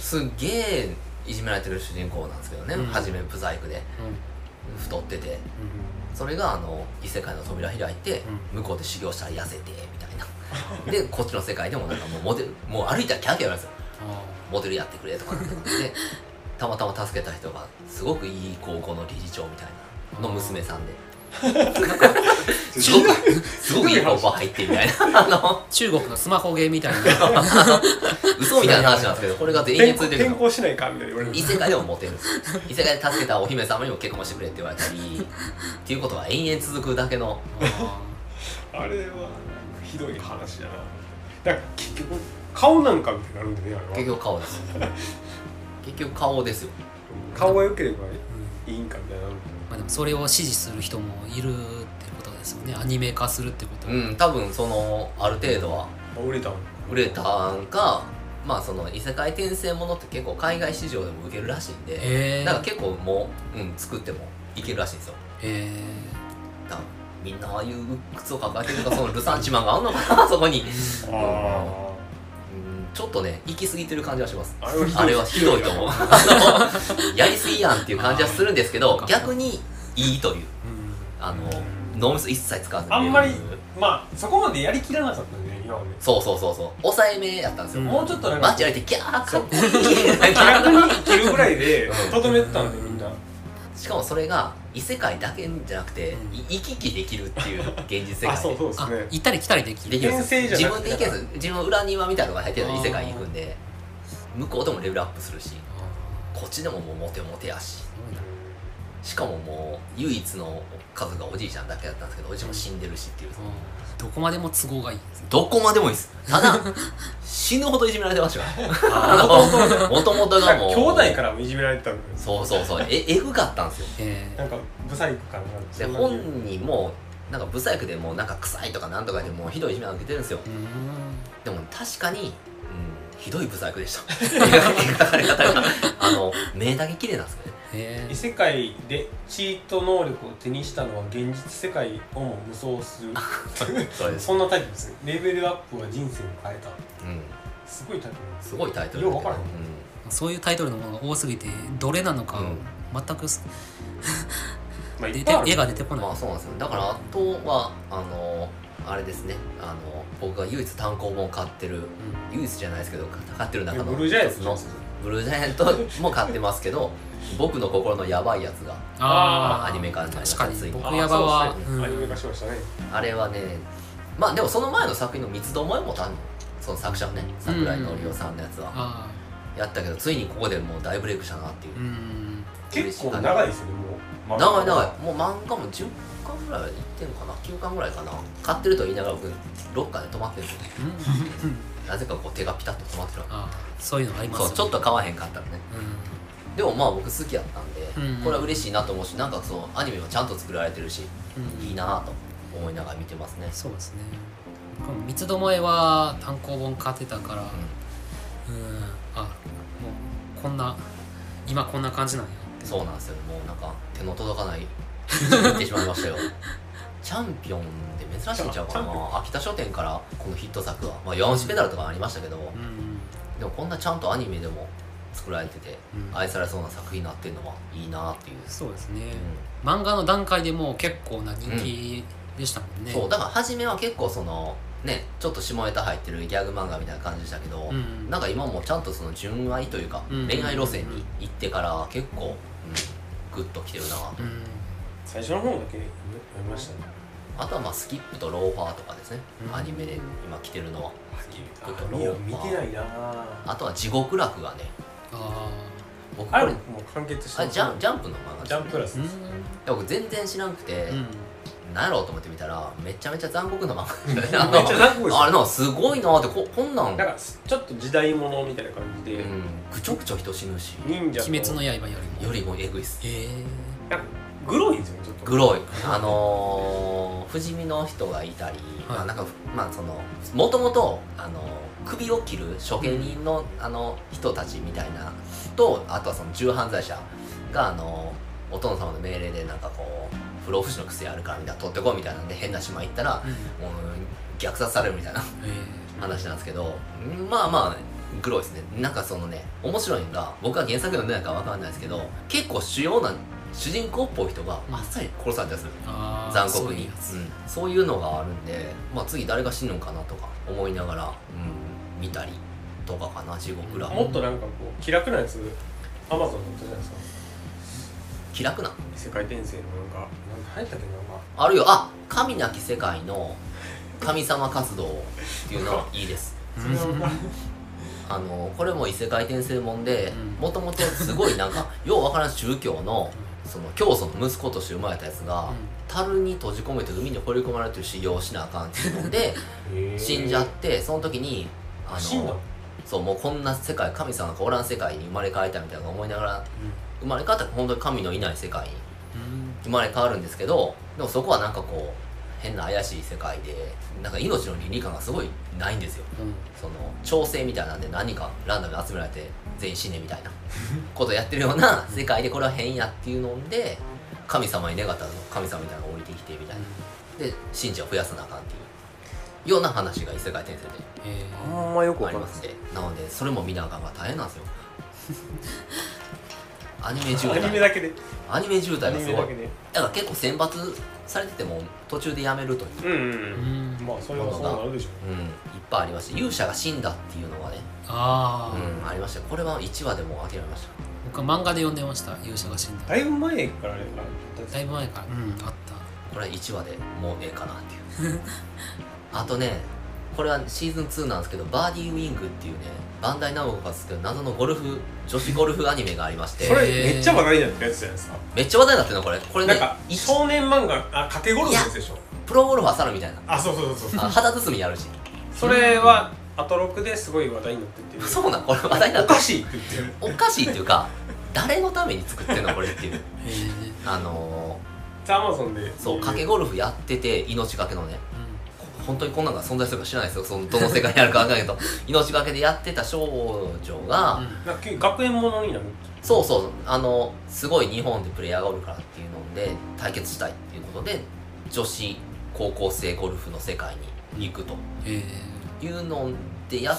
すっげえいじめられてる主人公なんですけどね、うん。初めブサイクで。太ってて。うん。それがあの異世界の扉開いて、向こうで修行したら痩せてみたいな。でこっちの世界でもなんかもうモデルもう歩いたらキャーキャー言われるんですよ。あモデルやってくれとかってで たまたま助けた人がすごくいい高校の理事長みたいなの娘さんで。すごくすごくいい高校入ってみたいな。あのー中国のスマホゲーみたいな。嘘みたいな話なんですけどこれが全員転ついてくるの。転校しないかみたいな言われる。異世界でもモテる。んです異世界で助けたお姫様にも結婚してくれって言われたりっていうことが延々続くだけの。あ あれはひどい話だな。だから結局顔なんかみたいになるんでねあれは。結局顔です結局顔ですよ。顔が良ければいいんかみたいなの。あるまあ、でもそれを支持する人もいるってことですよね。アニメ化するってことは、うん多分そのある程度は。けど売れたん売れたんかまあその異世界転生ものって結構海外市場でも受けるらしいんで、え。ー、だから結構もう、うん、作ってもいけるらしいんですよ。え。だからみんなああいう靴を抱えてるとかそのルサンチマンがあんのかなそこに、ああうん、ちょっとね行き過ぎてる感じはします。あれはひどい。と思う。やりすぎやんっていう感じはするんですけど逆にいいという。ーうん。あの脳みそ一切使わずに。あんまりまあそこまでやりきらなかったんで今まで。そうそうそうそう。抑えめやったんですよ、うんもうちょっとなんか街歩いてギャーかっこいい。逆に生きるぐらいでうんとどめてたんでみんな。しかもそれが異世界だけじゃなくて、うん。い行き来できるっていう現実世界。あそうそうですあね行ったり来たりできる。自分で行けず自分の裏庭みたいなところに入ってる異世界に行くんで向こうでもレベルアップするしあこっちでももうモテモテやし。しかももう唯一の家族がおじいちゃんだけだったんですけどおじいちゃんも死んでるしっていうどこまでも都合がいい。ですねどこまでもいいです。ただ 死ぬほどいじめられてましたからあもともとがもう。兄弟からもいじめられてたんですそうそうそう。ええぐかったんですよ。えなんかブサイクからなでそんな本人もなんかブサイクでもうなんか臭いとかなんとかでもうひどいいじめを受けてるんですよ。ーうーん。でも確かに、うん、ひどいブサイクでした。描かれ方が。あの目だけ綺麗なんですけどね。へ異世界でチート能力を手にしたのは現実世界をも無双する。そんなタイプです。ねレベルアップは人生を変えた。うん、すごいタイプなんです。すごいタイトル。よう分からへん。うそういうタイトルのものが多すぎてどれなのかうん。全くす まあい出て絵が出てこん、ない、まあそうなんですよ。だからあとはあのあれですね。あの僕が唯一単行本買ってる唯一じゃないですけど買ってる中のブルージャイアンツ一つのブルージャイアントも買ってますけど僕の心のやばいやつがあー。アニメ化になりました。ついに。確かに。僕あヤバはそうですねう。ん。アニメ化しましたね。あれはねまあでもその前の作品の三つどもえもたんその作者のね桜井のりおさんのやつはあやったけどついにここでもう大ブレイクしたなっていう。ーうん。結構長いですよねもう。長い長い。もう漫画も10巻ぐらいはいってんのかな？9巻ぐらいかな？買ってると言いながら僕ロッカーで止まってるんでなぜかこう手がピタッと止まってるそういうのありますよね。そうちょっと買わへんかったらね。うでもまあ僕好きやったんで、うんこれは嬉しいなと思うしなんかそうアニメもちゃんと作られてるし、ん、うん、いいなと思いながら見てますね。そうですね。三つどもえは単行本買ってたからうん。あもうこんな今こんな感じなんやって。そうなんですよ。もうなんか手の届かない行ってしまいましたよ。チャンピオンで珍しいんちゃうかな。秋田書店からこのヒット作は。まあ弱虫ペダルとかありましたけど、うん。でもこんなちゃんとアニメでも作られてて、うん。愛されそうな作品になってるのはいいなっていう、そうですね。う漫画の段階でもう結構な人気でしたもんね、ん。そうだから初めは結構そのねちょっと下ネタ入ってるギャグ漫画みたいな感じでしたけど、うん。なんか今もちゃんとその純愛というか、うん。恋愛路線に行ってから結構、うん、グッときてるなと、うん。最初の方だけ読みましたね。あとはまあスキップとローファーとかですね、うん。アニメで今来てるのは。あちょっとローファー。見てないなあとは地獄楽がねあ僕あれももう完結してあジャンジャンプの漫画ジャンプラスです。で僕全然知らんくて、うん。なんやろうと思って見たらめちゃめちゃ残酷な漫画で めっちゃ残酷ですよ。あれなすごいなってここんなん。なんかちょっと時代物みたいな感じで、うん。ぐちょぐちょ人死ぬし。忍者と鬼滅の刃よりも。よりもえぐいっす。へえグロいんですよねちょっと。グロい。あのー、不死身の人がいたり、はい。まあなんかまあそのもともとあの首を切る処刑人の,、あの人たちみたいなとあとはその重犯罪者があのお殿様の命令でなんかこう不老不死の癖あるからみたいな取ってこいみたいなんで変な島行ったら、うん。もう虐殺されるみたいなへ話なんですけどまあまあグロいですね。なんかそのね面白いのが僕は原作読んでないから分かんないですけど結構主要な主人公っぽい人があっさり殺されたりする。残酷に。そういうん。そういうのがあるんで、まあ、次誰が死ぬんかなとか思いながら、うん、見たりとかかな地獄ら。もっとなんかこう気楽なやつアマゾンに載ったじゃないですか。気楽な？異世界転生のなんかなん入ったっけななんか。あるよ。あ神なき世界の神様活動っていうのは いいです。あのこれも異世界転生もんでうん。もともとすごいなんか ようわからん宗教のその教祖の息子として生まれたやつが、樽に閉じ込めて海に放り込まれてる修行をしなあかんっていうので死んじゃってその時にあのそうもうこんな世界神様がおらん世界に生まれ変わりたいみたいなのを思いながら生まれ変わったら本当に神のいない世界にうん。生まれ変わるんですけどでもそこはなんかこう変な怪しい世界でなんか命の倫理観がすごいないんですよ。うん。その調整みたいなんで何かランダムに集められて全員死ねみたいなことやってるような世界でこれは変やっていうので神様に願ったら神様みたいなのが降りてきてみたいな。で信者を増やさなあような話が異世界転生でへあんまよくありますでなのでそれも見なあかんが大変なんですよ。アニメ渋アニメ滞だけで。アニメ渋滞アがすごだけで。だから結構選抜されてても途中でやめるという、うんううん。まあそれはそうなるでしょう。ん、いっぱいありまして。勇者が死んだっていうのがね、ああ、うん、ありました。これは1話でもう諦めました。僕は漫画で読んでました。勇者が死んだ。だいぶ前からあだいぶ前から。うんあった。これは1話でもうええかなっていう あとねこれはシーズン2なんですけどバーディーウィングっていうねバンダイナムコが作る謎のゴルフ女子ゴルフアニメがありまして。それめっちゃ話題になってるやつじゃないですか。めっちゃ話題になってるの？これこれねなんか一少年漫画あ賭けゴルフのやつでしょ。プロゴルファーサルみたいな。あそうそうそうそう。あ肌包みやるし。それはアトロクですごい話題になっててそうなん？これ話題になってる。おかしいって言ってる。おかしいっていうか誰のために作ってんの？これっていう。あのアマゾンで。ー、そう賭けゴルフやってて命がけのね本当にこんなんが存在するか知らないですよ。そのどの世界にあるか分からないけど。命がけでやってた少女が、うん。学園ものになるそうそう。あのすごい日本でプレイヤーがおるからっていうので対決したいっていうことで女子高校生ゴルフの世界に行くと。いうのでやっ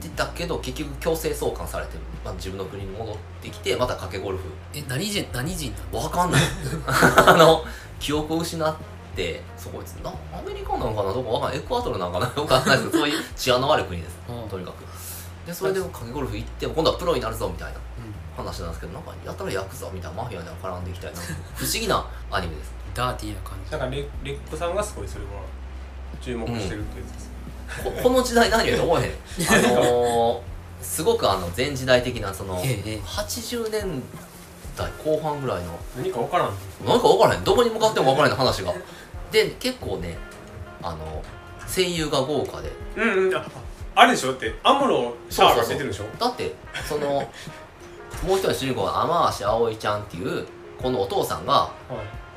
てたけど結局強制送還されて、まあ、自分の国に戻ってきてまた賭けゴルフ。え何人何人なのわかんない。あの記憶を失ってそこいつなアメリカなんかなどこわかんない。エクアドルなんかなよくわかんないですけど そういう治安の悪い国です。うん。とにかく。でそれで賭けゴルフ行って今度はプロになるぞみたいな。うん。話なんですけどなんかやたらヤクザみたいなマフィアに絡んでいきたいな不思議なアニメです。ダーティーな感じ。だからレレックさんがすごいそれは注目してるってやつです、こ この時代何やと思えへん。あのー、すごくあの前時代的なそのええ80年代後半ぐらいの。何か分からん。なんか分からへん。どこに向かっても分からへん話がで結構ねあの声優が豪華で。うんうんああれでしょ？だってアムロシャーロ出てるでしょ？だってその もう一人の主人公が天橋葵ちゃんっていうこのお父さんがはい。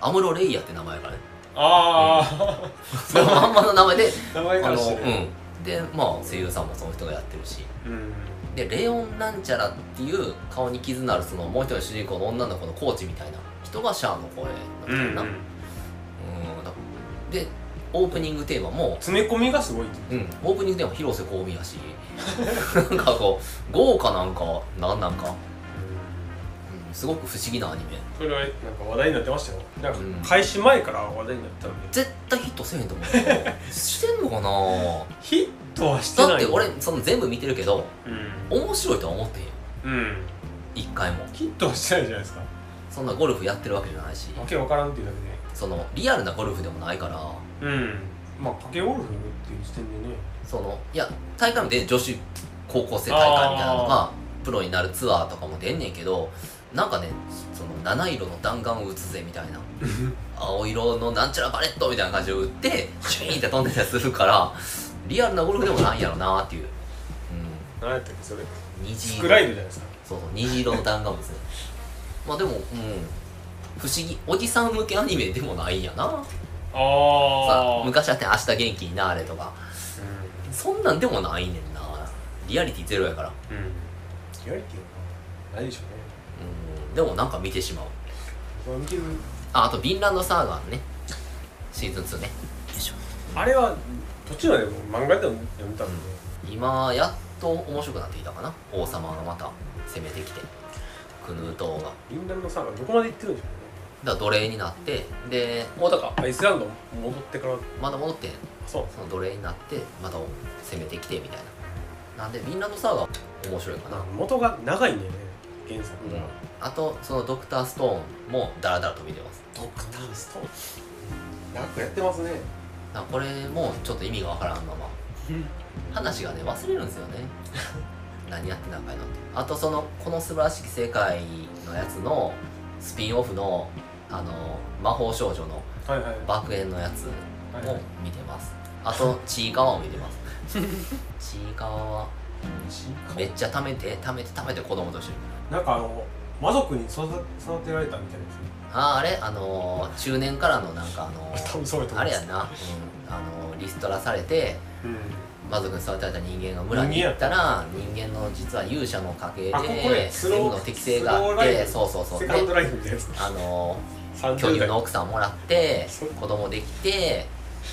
アムロレイヤって名前やからねああ、そのまんまの名前で名前からしてる。うん。でまあ声優さんもその人がやってるし。うん。でレオンなんちゃらっていう顔に傷のあるそのもう一人の主人公の女の子のコーチみたいな人がシャアの声うんうんだったよな、うんだでオープニングテーマも詰め込みがすごいうん、オープニングテーマ広瀬香美やし。なんかこう豪華なんかなんなんか、うん、すごく不思議なアニメ。それはなんか話題になってましたよ。なんかうん。開始前から話題になってたんで絶対ヒットせえへんと思う。してんのかな？ヒットはしてないだって俺その全部見てるけどうん、面白いとは思ってへん。ようん、一回も。ヒットはしてないじゃないですか。そんなゴルフやってるわけじゃないし。わけわからんっていうだそのリアルなゴルフでもないからうん。まあ賭けゴルフっていう時点でね。そのいや大会もで女子高校生大会みたいなのがプロになるツアーとかも出んねんけどなんかねその七色の弾丸を打つぜみたいな。青色のなんちゃらバレットみたいな感じで打ってシュイーンって飛んでたりするからリアルなゴルフでもないんやろなっていう、う何やったっけそれ。ん、虹ス色クライドじゃないですか。そうそう虹色の弾丸ですね。まあでもうん不思議おじさん向けアニメでもないんやな。さああ昔はね「明日元気になれ」とか。そんなんでもないねんな。リアリティゼロやから。うん、うん、リアリティはないでしょうん。でもなんか見てしまう。うね見てる。ああと「ヴィンランドサーガー」ね。シーズン2ね。あれは途中までも漫画でも読んでたんで、今やっと面白くなってきたかな。王様がまた攻めてきて。クヌートーがインランドサーガーどこまで行ってるんでしょだから奴隷になってでもうだからアイスランド戻ってから。まだ戻ってそう。その奴隷になってまた攻めてきてみたいな。なんでヴィンランドサーガー面白いかな、元が長いんだよね原作が、うん。あとそのドクターストーンもダラダラと見てます。ドクターストーン？なんかやってますね。これもちょっと意味がわからんまま。話がね忘れるんですよね。何やってたんかいなって。あとその「この素晴らしき世界」のやつのスピンオフのあの魔法少女の爆炎のやつもはいはい。見てます。あと ちいかわも見てます。ちいかわはめっちゃ貯めて貯めて貯めて子供と一緒に。なんかあの魔族に育育てられたみたいですね。あああれ？あのー中年からのなんかあの あれやんな、うん、あのーリストラされてうん。魔族に育てられた人間が村に行ったら人間の実は勇者の家系で全部の適性があってそうそうそう。あの30巨乳代の奥さんもらってそう。子供できて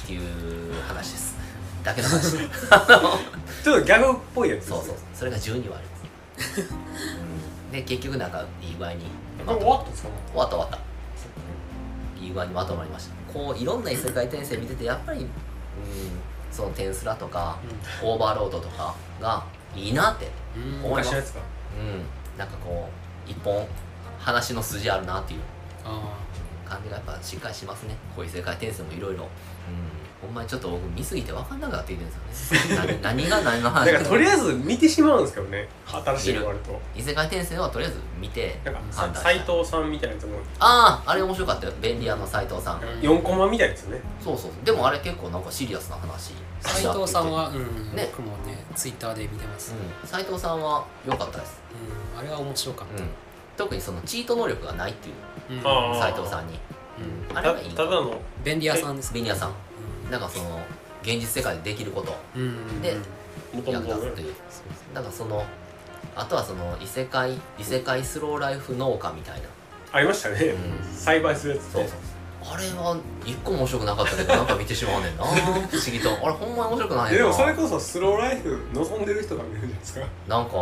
っていう話です。だけの話。そ うちょっとギャグっぽいやつですそうそれが12話あります、うん、で結局なんかいい具合に終わった終わった終わった。いい具合にまとまりました。こういろんな異世界転生見ててやっぱり、うん、そのテンスラとかオーバーロードとかがいいなってうん。思います。昔のやつか。うん。なんかこう一本話の筋あるなっていう。あ感じがやっぱしっかりしますね。こういう世界転生もいろいろ。うん。ほんまにちょっと僕見すぎて分かんなくなっているんですよね。何何が何の話だからとりあえず見てしまうんですけどね。新しいのがあると。異世界転生はとりあえず見てなんか判断斎藤さんみたいなやつもあああれ面白かったよ。便利屋の斎藤さん、ん。4コマみたいですよね。そうそうでもあれ結構なんかシリアスな話。斎藤さんは、うんね。僕もねツイッターで見てます、うん。斎藤さんは良かったです、うんあれは面白かっうん、特にそのチート能力がないっていうた、うん。藤さんに。うん。あれがいいたただの便利屋さんです便利屋さん。なんかその現実世界でできること。うんうんで役立つという。だからそのあとはその異世界異世界スローライフ農家みたいな。ありましたね。うん。栽培するやつそうねそう。あれは一個も面白くなかったけどなんか見てしまうねんな。不思議と。あれほんまに面白くないでもそれこそスローライフ望んでる人が見るんじゃないですか。なんか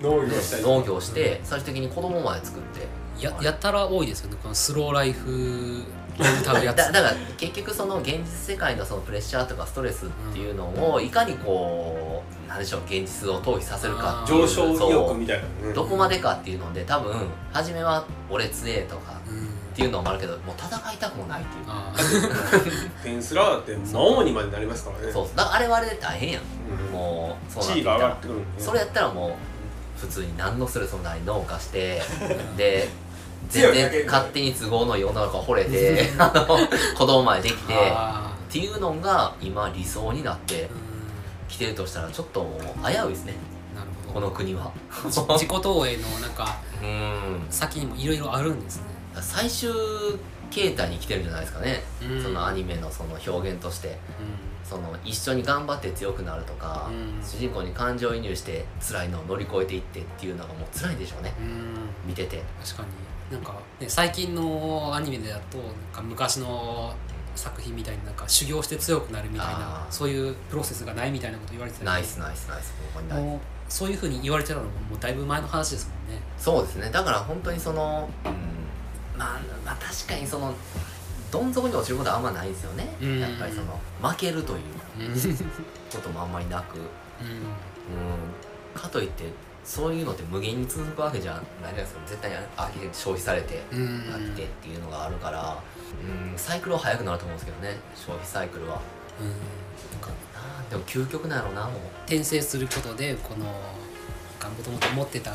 農業したり農業して最終的に子供まで作って。ややったら多いですよね。このスローライフを歌うやつ。だだから結局その現実世界のそのプレッシャーとかストレスっていうのをいかにこうなんでしょう現実を逃避させるかっていう上昇意欲みたいな。ねどこまでかっていうので多分初めは俺強えとかうんっていうのもあるけどもう戦いたくもないっていう。あペンスラーって魔王にまでなりますからね。そうだからあれはあれで大変やん。うん。もうそうなっ地位が上がってくるそれやったらもう普通に何のストレスもない農家して で全然勝手に都合のいい女の子が惚れて あの子供までできてっあていうのが今理想になってきてるとしたらちょっともう危ういですね。こど。の国は。自己投影のなんかうん。先にもいろいろあるんですね。最終形態に来てるんじゃないですかね、うん。そのアニメのその表現としてその一緒に頑張って強くなるとか、うん。主人公に感情移入して辛いのを乗り越えていってっていうのがもう辛いでしょうね。うん。うん見てて。確かに。なんか、ね、最近のアニメだとなんか昔の作品みたいになんか修行して強くなるみたいなそういうプロセスがないみたいなこと言われてたナイスナイスナイスほんまにナイスもうそういうふうに言われてたのももうだいぶ前の話ですもんね。そうですね。だから本当にその、うん。まあ、まあ確かにそのどん底に落ちることはあんまないんですよね、うん。やっぱりその負けるといううん。こともあんまりなく、うん。うん、かといってそういうのって無限に続くわけじゃないですか。絶対に消費されてうん。飽きてっていうのがあるから、うん、サイクルは早くなると思うんですけどね。消費サイクルは。うん。なんでも究極なんやろうなもう。転生することでこのもともと持ってた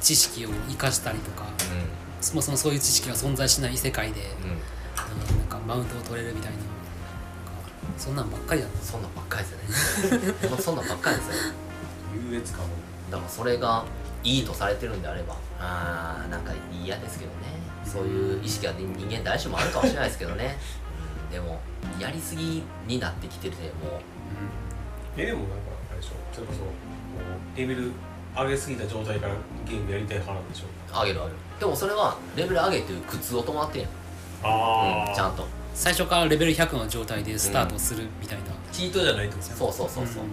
知識を生かしたりとかそもそもそういう知識が存在しない異世界で、うん、うん、うんなんかマウントを取れるみたいな。なんかそんなんばっかりだった。そんなんばっかりですよねそんなんばっかりですよ優越感を。だからそれがいいとされてるんであれば。あーなんか嫌ですけどね。そういう意識は人間誰しもあるかもしれないですけどね、うん、でもやりすぎになってきてるでもえでもなんかあれでしょ。それこそもうレベル上げすぎた状態からゲームやりたい派なんでしょう。上げる上げる。でもそれはレベル上げていう苦痛を伴ってんやん、あうん、ちゃんと。最初からレベル100の状態でスタートするみたいな、チートじゃないってことそうそうそうそう、ん。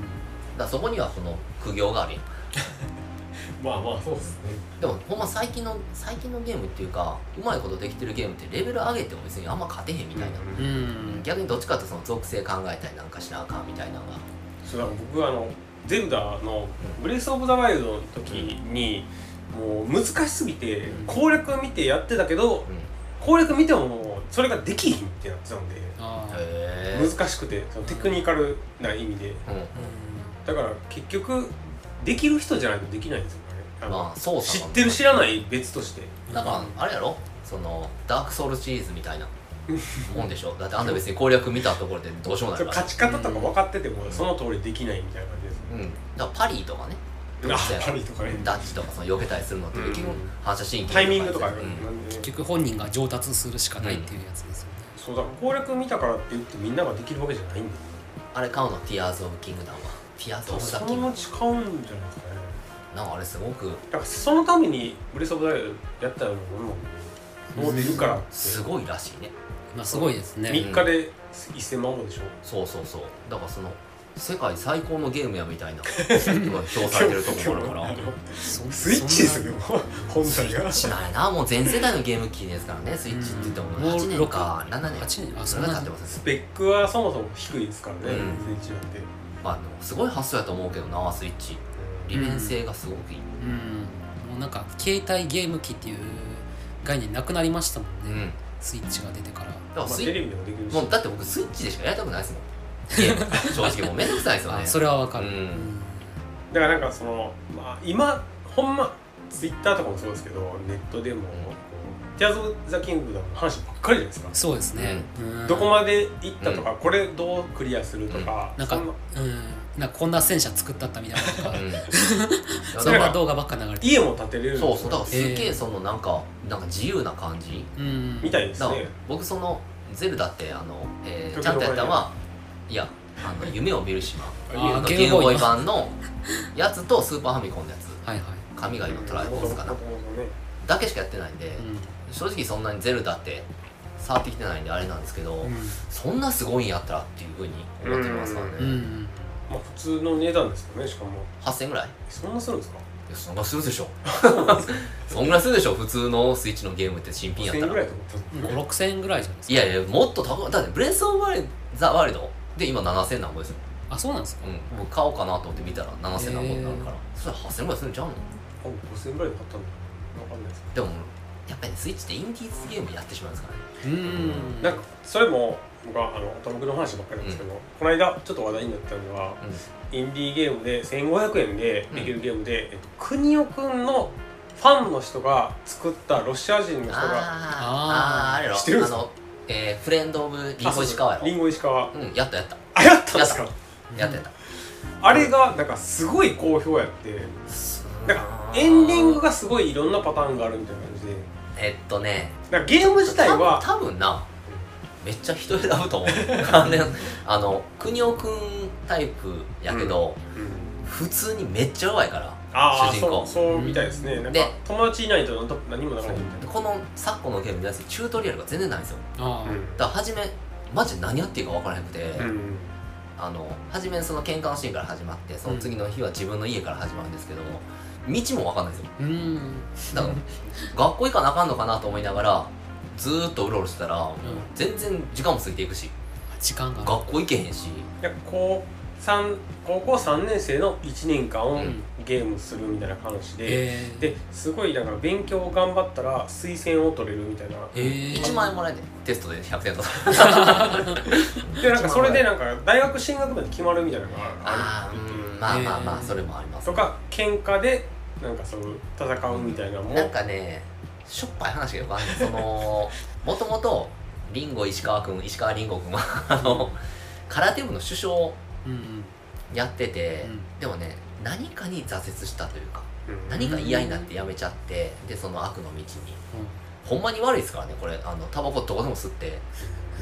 だそこにはその苦行があるやん。まあまあそうですね。でもほんま最近の最近のゲームっていうかうまいことできてるゲームってレベル上げても別にあんま勝てへんみたいな、うん。逆にどっちかってその属性考えたりなんかしなあかんみたいな。のがそうだから僕はあのゼルダのブレス・オブ・ザ・ワイルドの時にもう難しすぎてうん攻略見てやってたけどうん攻略見てももうそれができひんってなってたんで難しくてそのテクニカルな意味で。うん。だから結局できる人じゃないとできないんですよねあのまあ操作が知ってる知らない別として。だからあれやろ？そのダークソウルシリーズみたいな。もんでしょ？だってあんた別に攻略見たところでどうしようもないから。勝ち方とか分かっててもその通りできないみたいな感じですうん。だからパリーとかねあパリとかねダッチとかその避けたりするのって結ん反射神経タイミングとかうん。結局本人が上達するしかないっていうやつですよね、そうだ。から攻略見たからって言ってみんなができるわけじゃないんであれ買うのティアーズ・オブ・キングダムは。ティアーズ・オブ・ザ・そキング。のうち買うんじゃないですかね。なんかあれすごくだからそのためにブレス・オブ・ザ・ワイルドやったらもうもう出るからって。すごいらしいね。まあすごいですね。3日で1000万本でしょ。そうそうそう。だからその世界最高のゲームやみたいな。評されてるところだから。そスイッチですよ。本体が。しないな。もう全世代のゲーム機ですからね。スイッチって言ってもうん。8年か。7年。8年。あそれそんなが経ってますねスペックはそもそも低いですからね、うん。スイッチなんて、まあでもすごい発想やと思うけどなスイッチ。利便性がすごくいい、うん。もうなんか携帯ゲーム機っていう概念なくなりましたもんね、うん。スイッチが出てから。だからまあ、スイテレビでもできるし。もうだって僕スイッチでしかやりたくないですもんゲーム正直もうめんどくさいですよね。あそれはわかる、うん。だからなんかその、まあ、今ほんまツイッターとかもそうですけどネットでもこうティアーズ・オブ・ザ・キングダムの話ばっかりじゃないですか、そうですね、うん。どこまで行ったとか、これどうクリアするとか、なんかそんな。うん。なんかこんな戦車作ったったみたいなのとか。うん。そんな動画ばっか流れて家も建てれるそうそう。だからすっげえそのなんかなんか自由な感じ。うん。みたいですね。僕そのゼルダってあの、えー時ちゃんとやったの々はいやあの夢を見る島。あーの。ゲームボーイ版のやつとスーパーファミコンのやつ。はいはい、神々のトライフォースかなだけしかやってないんで、う正直そんなにゼルダって触ってきてないんであれなんですけど、ん。そんなすごいんやったらっていうふうに思ってますからね、うん。うんまあ普通の値段ですよねしかも。8000ぐらい？そんなするんですか？いやそんなするでしょ。そんぐらいするでしょ普通のスイッチのゲームって新品やっ1000たら。円ぐらいと思った。5 6千円ぐらいじゃないですか。いやいやもっと高いだってブレス・オブ・ザ・ワイルドで今7000なんぼですよ。あそうなんですか？うん、僕買おうかなと思って見たら7000何本になるから、そしたら8000ぐらいするんちゃうの？多分5000円ぐらいで買ったんだわかんないですでもやっぱりねスイッチってインディーズゲームやってしまうんですからね。うん。なんかそれも僕はあのトムクの話ばっかりなんですけど、この間ちょっと話題になったのは、インディーゲームで1500円でできるゲームで、えっと、国尾くんのファンの人が作ったロシア人の人があー。あー。あれ知ってるんですか？あの、えーフレンド・オブ・リンゴ石川やろリンゴ石川。うんやったやった。あやったんですかやったやった。あれがなんかすごい好評やって。なんかエンディングがすごいいろんなパターンがあるみたいな感じで。えっとね。なんかゲーム自体は多分なめっちゃ人選ぶと思う。あのねあの国尾くんタイプやけど、うん。普通にめっちゃ弱いからああ主人公。そうそうみたいですね。なんかで友達いないと何もならない。みたいなこの昨今のゲームのやつチュートリアルが全然ないんですよ。あだから初めマジで何やっていいか分からなくて、うん。うんあの初めその喧嘩のシーンから始まってその次の日は自分の家から始まるんですけど道も分かんないんですよ。あうん。だから学校行かなあかんのかなと思いながらずーっとうろうろしてたら、全然時間も過ぎていくし時間が。学校行けへんし。いや高三高校3年生の1年間をうんゲームするみたいな話で、えー、ですごいなんか勉強頑張ったら推薦を取れるみたいな。えー、1万円もらえて。テストで100点と。か でなんかそれでなんか大学進学まで決まるみたいなのがある。うん。まあまあまあえー。それもあります。とか喧嘩でなんかそう戦うみたいなのも、なんかねしょっぱい話がよくあるそのもともとリンゴ石川君石川りんご君はあの空手部の首相やってて、うん。でもね何かに挫折したというかうん。何か嫌になってやめちゃってでその悪の道に。ほんまに悪いですからねこれ。あのタバコどこでも吸って。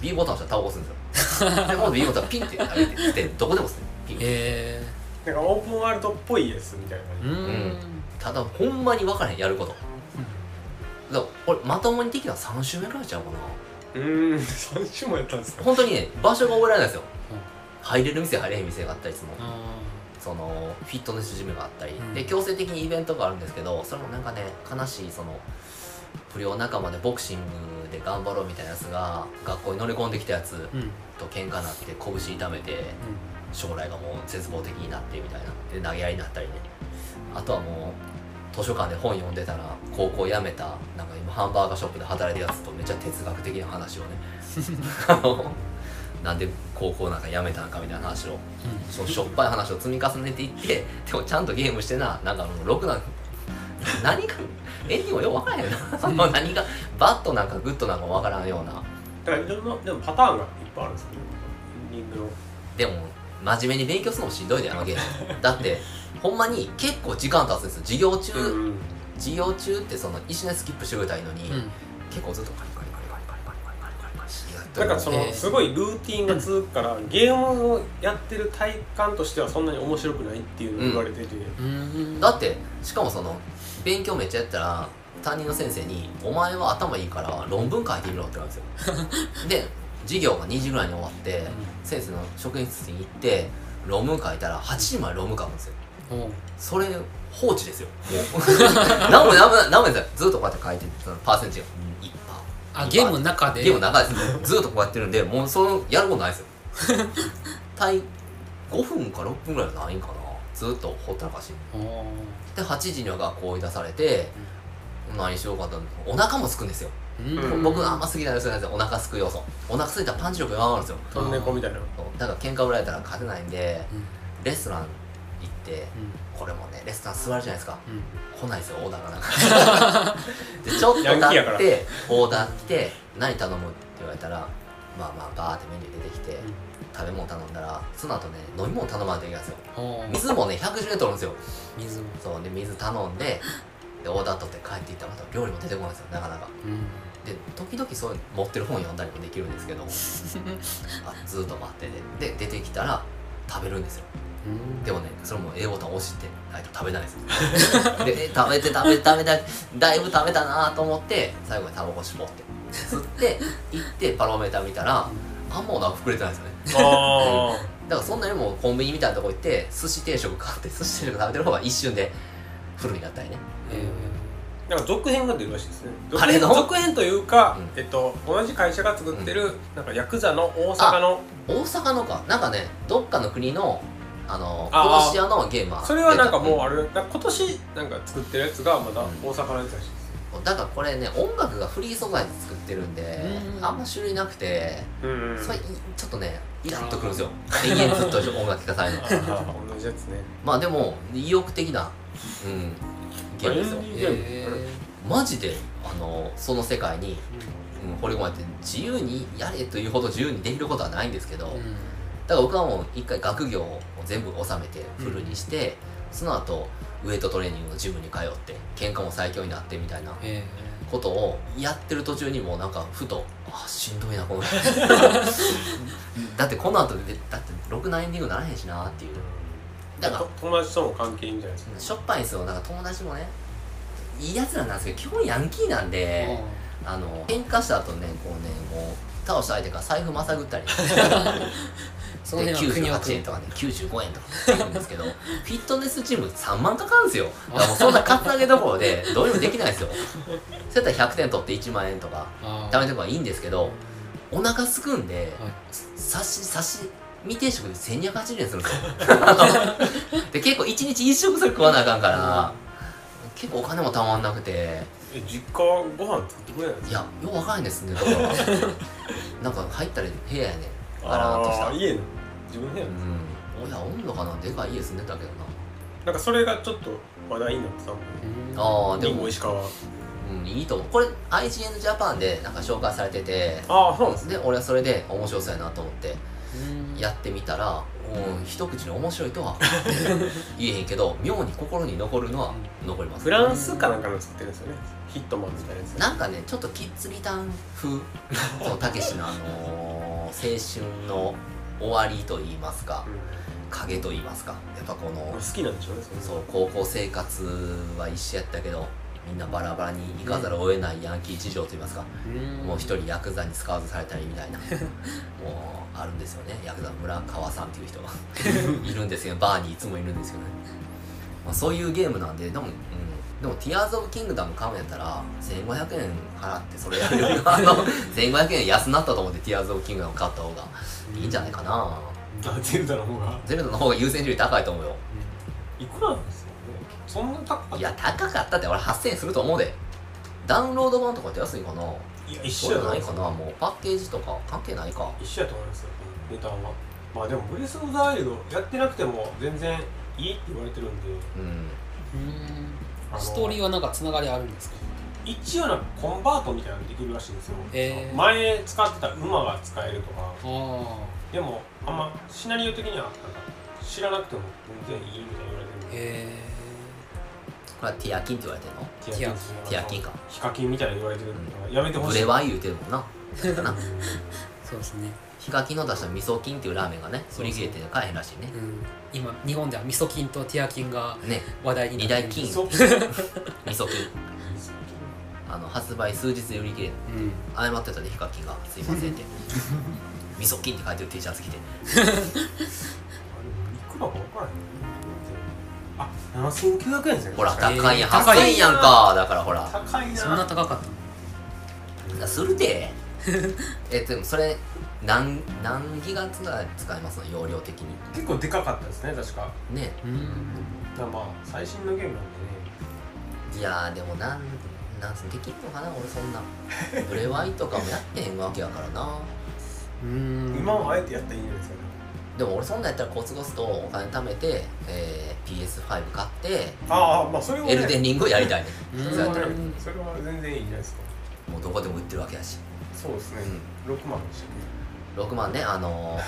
B ボタン押したらタバコ吸うんですよ。でもう B ボタンピンって上げて吸ってどこでも吸って。ピン。えなんかオープンワールドっぽいですみたいなー、うん。ただほんまに分からへんやること。だからこれまともにできたの3週目ぐらいちゃうかな。うーん3週もやったんですか。本当にね場所が覚えられないですよ。うん。入れる店入れへん店があったりその。あそのフィットネスジムがあったり、うん。で強制的にイベントがあるんですけどそれもなんかね悲しいその不良仲間でボクシングで頑張ろうみたいなやつが学校に乗り込んできたやつと喧嘩になって拳痛めて将来がもう絶望的になってみたいな。で投げ合いになったりね。あとはもう図書館で本読んでたら高校辞めたなんか今ハンバーガーショップで働いてるやつとめっちゃ哲学的な話をね なんで高校なんか辞めたんかみたいな話をそのしょっぱい話を積み重ねていってでもちゃんとゲームしてな。なんかもうろくな何かエンディングもよく分からへんな。何がバッドなんかグッドなんかも分からんような。だからいろんなでもパターンがいっぱいあるんですよ。ねエンディングの。でも真面目に勉強するのもしんどいであのゲーム。だってほんまに結構時間経つんですよ。授業中、うん授業中ってその一緒にスキップしてくれたらいいのに、うん。結構ずっとカリカリだからそのえーすごいルーティンが続くから、ゲームをやってる体感としてはそんなに面白くないっていうのを言われてて、うん。だってしかもその勉強めっちゃやったら担任の先生に「お前は頭いいから論文書いてみろ」って言われるんですよ。で授業が2時ぐらいに終わって先生の職員室に行って論文書いたら8時まで論文書くんですよ。おう。それ放置ですよ。もう。何も何も何もずっとこうやって書いてそのパーセンテージがうん1パーあゲームの中で？ゲームの中ですずっとこうやってるんでもうそのやることないですよ。対5分か6分ぐらいはないんかな。ずっとほったらかしで8時には学校追い出されて、何しようかとお腹もすくんですよ、うん。うん僕あんま好きな要素なんですよお腹すく要素。お腹すいたらパンチ力弱まるんですよ。トンネコみたいな。だから喧嘩売られたら勝てないんでうん。レストラン行ってこれもねレストラン座るじゃないですか。うん。来ないですよオーダーがなんか。でちょっと経ってオーダー来て何頼むって言われたらまあまあバーってメニュー出てきて、食べ物頼んだらその後ね飲み物頼まないといけないんですよ。水もね110円取るんですよ。水も。そうで水頼んででオーダー取って帰っていったらまた料理も出てこないんですよなかなか。うん。で時々そういう持ってる本読んだりもできるんですけど あずっと待ってて。で出てきたら食べるんですよ。うんでもねそれも A ボタン押してないと食べないです。でえ食べて食べて食べただいぶ食べたなと思って最後にタバコ絞って。吸って行ってパロメーター見たらあんまお腹膨れてないですよね。あ だからそんなにもうコンビニみたいなとこ行って寿司定食買って寿司定食食べてる方が一瞬でフルになったりね。えあなんか続編が出るらしいですね。あれの？続編というか、うん。えっと、同じ会社が作ってる、なんかヤクザの大阪の大阪のか。なんかねどっかの国のあのあー。殺し屋のゲームはそれはなんかもう出あれなん。か今年なんか作ってるやつがまだうん。大阪のやつらし。いです、ただからこれね音楽がフリー素材で作ってるんでうん。あんま種類なくてそれいちょっとねイラッとくるんですよ。永遠ずっと音楽聴かされる同じやつね。まあでも意欲的な、うん、ゲームですよ。いいーマジであのその世界に、うん、掘り込まれて自由にやれというほど自由にできることはないんですけど、だから僕はもう一回学業を全部収めてフルにして、その後ウエイトトレーニングのジムに通って喧嘩も最強になってみたいなえことをやってる途中にもうなんかふとあしんどいなこの だってこの後でだってろくなエンディングならへんしなっていう。だからと友達とも関係いいんじゃないですか？しょっぱいんですよ。なんか友達もねいいやつらなんですけど基本ヤンキーなんーであの喧嘩した後ねこうねもう倒した相手が財布まさぐったり そので辺は国を98円とかね。95円とかって言うんですけど フィットネスチーム3万かかるんですよ。だからもうそんなカツアゲどころでどうにもできないですよ。そうやったら100点取って1万円とかあー。貯めておけばいいんですけどお腹すくんではい。刺し刺し未定食で1280円するんですよ。で結構1日1食それ食わなあかんから結構お金もたまんなくて。え実家はご飯作ってくれないんですかいやよくわかんないですね。だから なんか入ったら部屋やねガラーンとした。あー家の自分の部屋うなん。ですん親おんのかな？でかい家住んでたけどな。んかそれがちょっと話題になってたもんああでリンもゴ石川。うん、いいと思う。これ IGN ジャパンでなんか紹介されてて。ああそうなんですね。で俺はそれで面白そうやなと思って。うん。やってみたらうん一口に面白いとは 言えへんけど妙に心に残るのは残ります。フランスかなんかの作ってるんですよね。ヒットマンみたいなやつ。なんかねちょっとキッズリターン風。そのたけしのあのー青春の終わりと言いますか影と言いますか。やっぱこうん、の好きなんでしょうねそそう高校生活は一緒やったけどみんなバラバラに行かざるを得ないヤンキー事情と言いますか、うん。もう一人ヤクザにスカウトされたりみたいな もうあるんですよね。ヤクザ村川さんっていう人が。いるんですよ。バーにいつもいるんですよね、まあ、そういうゲームなんででも、うん、でも「ティアーズ・オブ・キングダム」買うんやったら1500円払ってそれやるよりはあの 1500円安なったと思って「ティアーズ・オブ・キングダム」買った方がいいんじゃないかな。あゼルダの方が？ゼルダの方が優先順位高いと思うよ。いくらなんですかね？そんな高かった？いや高かったって俺8000円すると思うで。ダウンロード版とかって安いかな？いや一そうじゃないか緒やと思いますなもうパッケージとか関係ないか。一緒やと思いますよ値段は。まあでもブレス・オブ・ザ・ワイルドやってなくても全然いいって言われてるんで。うんストーリーはなんかつながりあるんですか？一応なんかコンバートみたいなのできるらしいんですよ、へー。前使ってた馬が使えるとか。あでもあんまシナリオ的にはなんか知らなくても全然いいみたいに言われてるへこれはティアキンって言われてるの？ティアキン。ティアキンか。ヒカキンみたいに言われてるからやめてほしい。ブレワイ言うてるもんな。そうですねヒカキンの出した味噌菌っていうラーメンがね売り切れて買えへんらしいね。うん。今日本では味噌菌とティア菌がね。話題になってる二大菌。味噌菌。あの発売数日で売り切れるうん。謝ってたねヒカキンがすいませんって。味噌菌って書いてる T シャツ着て。いくらか分からへんあ7900円ですね。ほら高いやん。えー高い8000円やんか。だからほら。高いな。そんな高かったの？するて えでもそれ何何ギガぐらい使いますの容量的に？結構でかかったですね確か。ね。うん。まあ最新のゲームなんでね。いやーでもなんなんできるのかな俺そんな。ブレワイとかもやってへんわけやからな。うん。今はあえてやったらいいんじゃないですかね。でも俺そんなんやったらコツコツとお金貯めて、えー PS5 買ってああまあそれをねエルデンリングをやりたいね。うん。そうやったらもそれは全然いいんじゃないですか。うどこでも売ってるわけやしそうですね、6万でしたっ6万ねあのーけ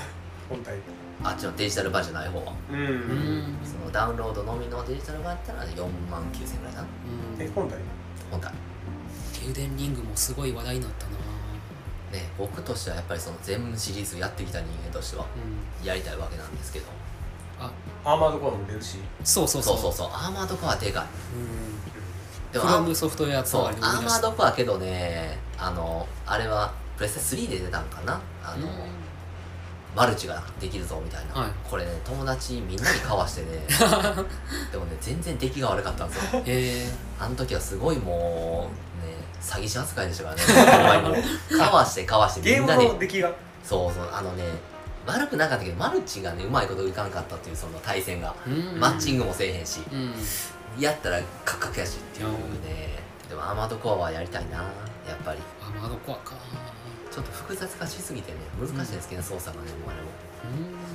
本体。あっちのデジタル版じゃない方。はうん、うん。そのダウンロードのみのデジタル版やったら4万9000円ぐらいなえ本体？本体。エルデンリングもすごい話題になったな。ね僕としてはやっぱりその全シリーズやってきた人間としてはうん。やりたいわけなんですけど。あ。アーマードコアも出るしそうそうそう。うそそうそう。アーマードコアでかい。うん。でもあフロムソフトウェアそうアーマードコアけどねあのあれはプレステ3で出たんかな？あの、マルチができるぞみたいな、はい。これね友達みんなに交わしてね。でもね全然出来が悪かったんですよ。へえ。あの時はすごいもうね詐欺師扱いでしたからね。ほんまにもう交わして交わしてゲームみんなで。の出来が。そうそう。あのね悪くなかったけどマルチがねうまいこといかんかったっていうその対戦が、マッチンググもせえへんし、うん。やったらカクカクやしっていうね。でもアーマードコアはやりたいなやっぱり。アーマードコアか。ちょっと複雑化しすぎてね難しいですけど、操作がねもうあれも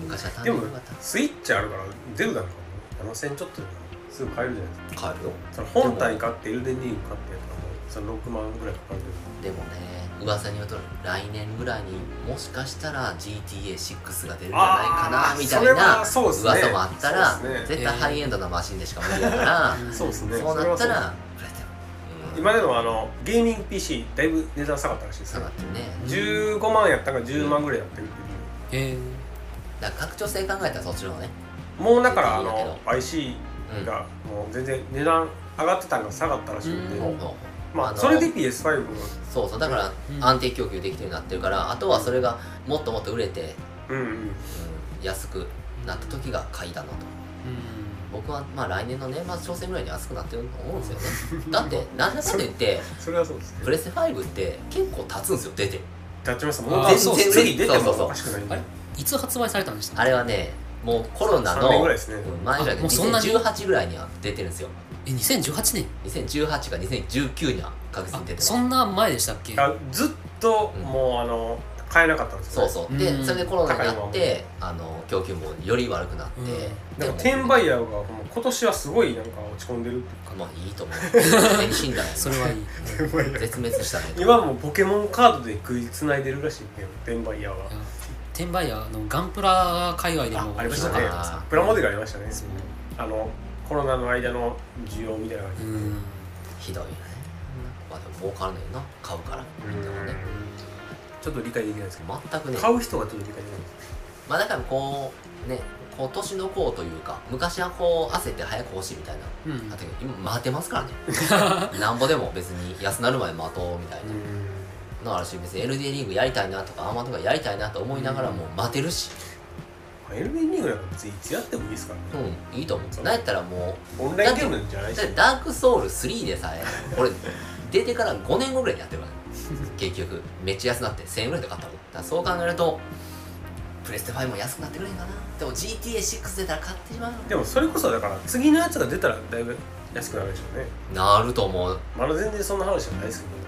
うん。昔は単純によかった。スイッチあるからゼルダなんかも。7000ちょっとですぐ買えるじゃないですか。変わるよ。その本体買ってエルデンリング買ってやったらもうその6万ぐらいかかるでもね噂によると来年ぐらいにもしかしたら GTA6 が出るんじゃないかなみたいなはそうっすね。噂もあったら、絶対ハイエンドなマシンでしか無理だから、うんそうですね。そうなったら今でもあのゲーミング PC だいぶ値段下がったらしいです下よがってるね15万やったから10万ぐらいやってるっていう。へえ。だから拡張性考えたらそっちの方がねもうだからあの IC うん。がもう全然値段上がってたのが下がったらしいんで、うんまあそれで PS5 も。そうそう。だからうん。安定供給できるようになってるからあとはそれがもっともっと売れて、うんうん。うん、安くなった時が買いだなと。うん僕はまあ来年の年末挑戦ぐらいに安くなってると思うんですよね。だってなんだかんだ言ってそれはそうですね。プレステ5って結構経つんですよ出て。立ちましたもうあーそうっすね。次出てそうそうそう。もおかしくないんで。あれ？いつ発売されたんでした？あれはねもうコロナ3の年ぐらいですね。うん前ぐらいであもうそんなに？2018ぐらいには出てるんですよ。え2018年？2018か2019には確実あに出てます。そんな前でしたっけ？あずっとうん。もうあの買えなかったんですよ、ね、そうそう。でうん。それでコロナになってあの供給もより悪くなって、うん。でもも転売ヤーがもう今年はすごいなんか落ち込んでるっていうか。まあいいと思う。完全に死んだねそれはいい。絶滅したね。今もうポケモンカードで食いつないでるらしいけど転売ヤーは。転売屋のガンプラ界隈でもあありましたね。プラモデルありましたね。そうあのコロナの間の需要みたいな感じで、うん。ひどいよねまあでも儲からねえな。買うから。みんながねちょっと理解できないですけ全くね。ど買う人がちょっと理解できない。まあだからこうねこう年のこうというか昔はこう焦って早く欲しいみたいな。うん。あと今待てますからね。なんぼでも別に安なるまで待とうみたいな。のあるし別に LD リーグやりたいなとかアーマーとかやりたいなと思いながらも待てるし。まあ LB リーグなんか別にいつやってもいいですからね。うんいいと思うなんやったらもうオンラインゲームじゃないし。だってダークソウル3でさえ俺 出てから5年後ぐらいにやってるわけ。結局めっちゃ安なって1000円ぐらいで買ったもんだそう考えるとプレステ5も安くなってくれへんかな。でも GTA6 出たら買ってしまうでもそれこそだから次のやつが出たらだいぶ安くなるでしょうね。なると思う。まだ全然そんな話じゃないですけど。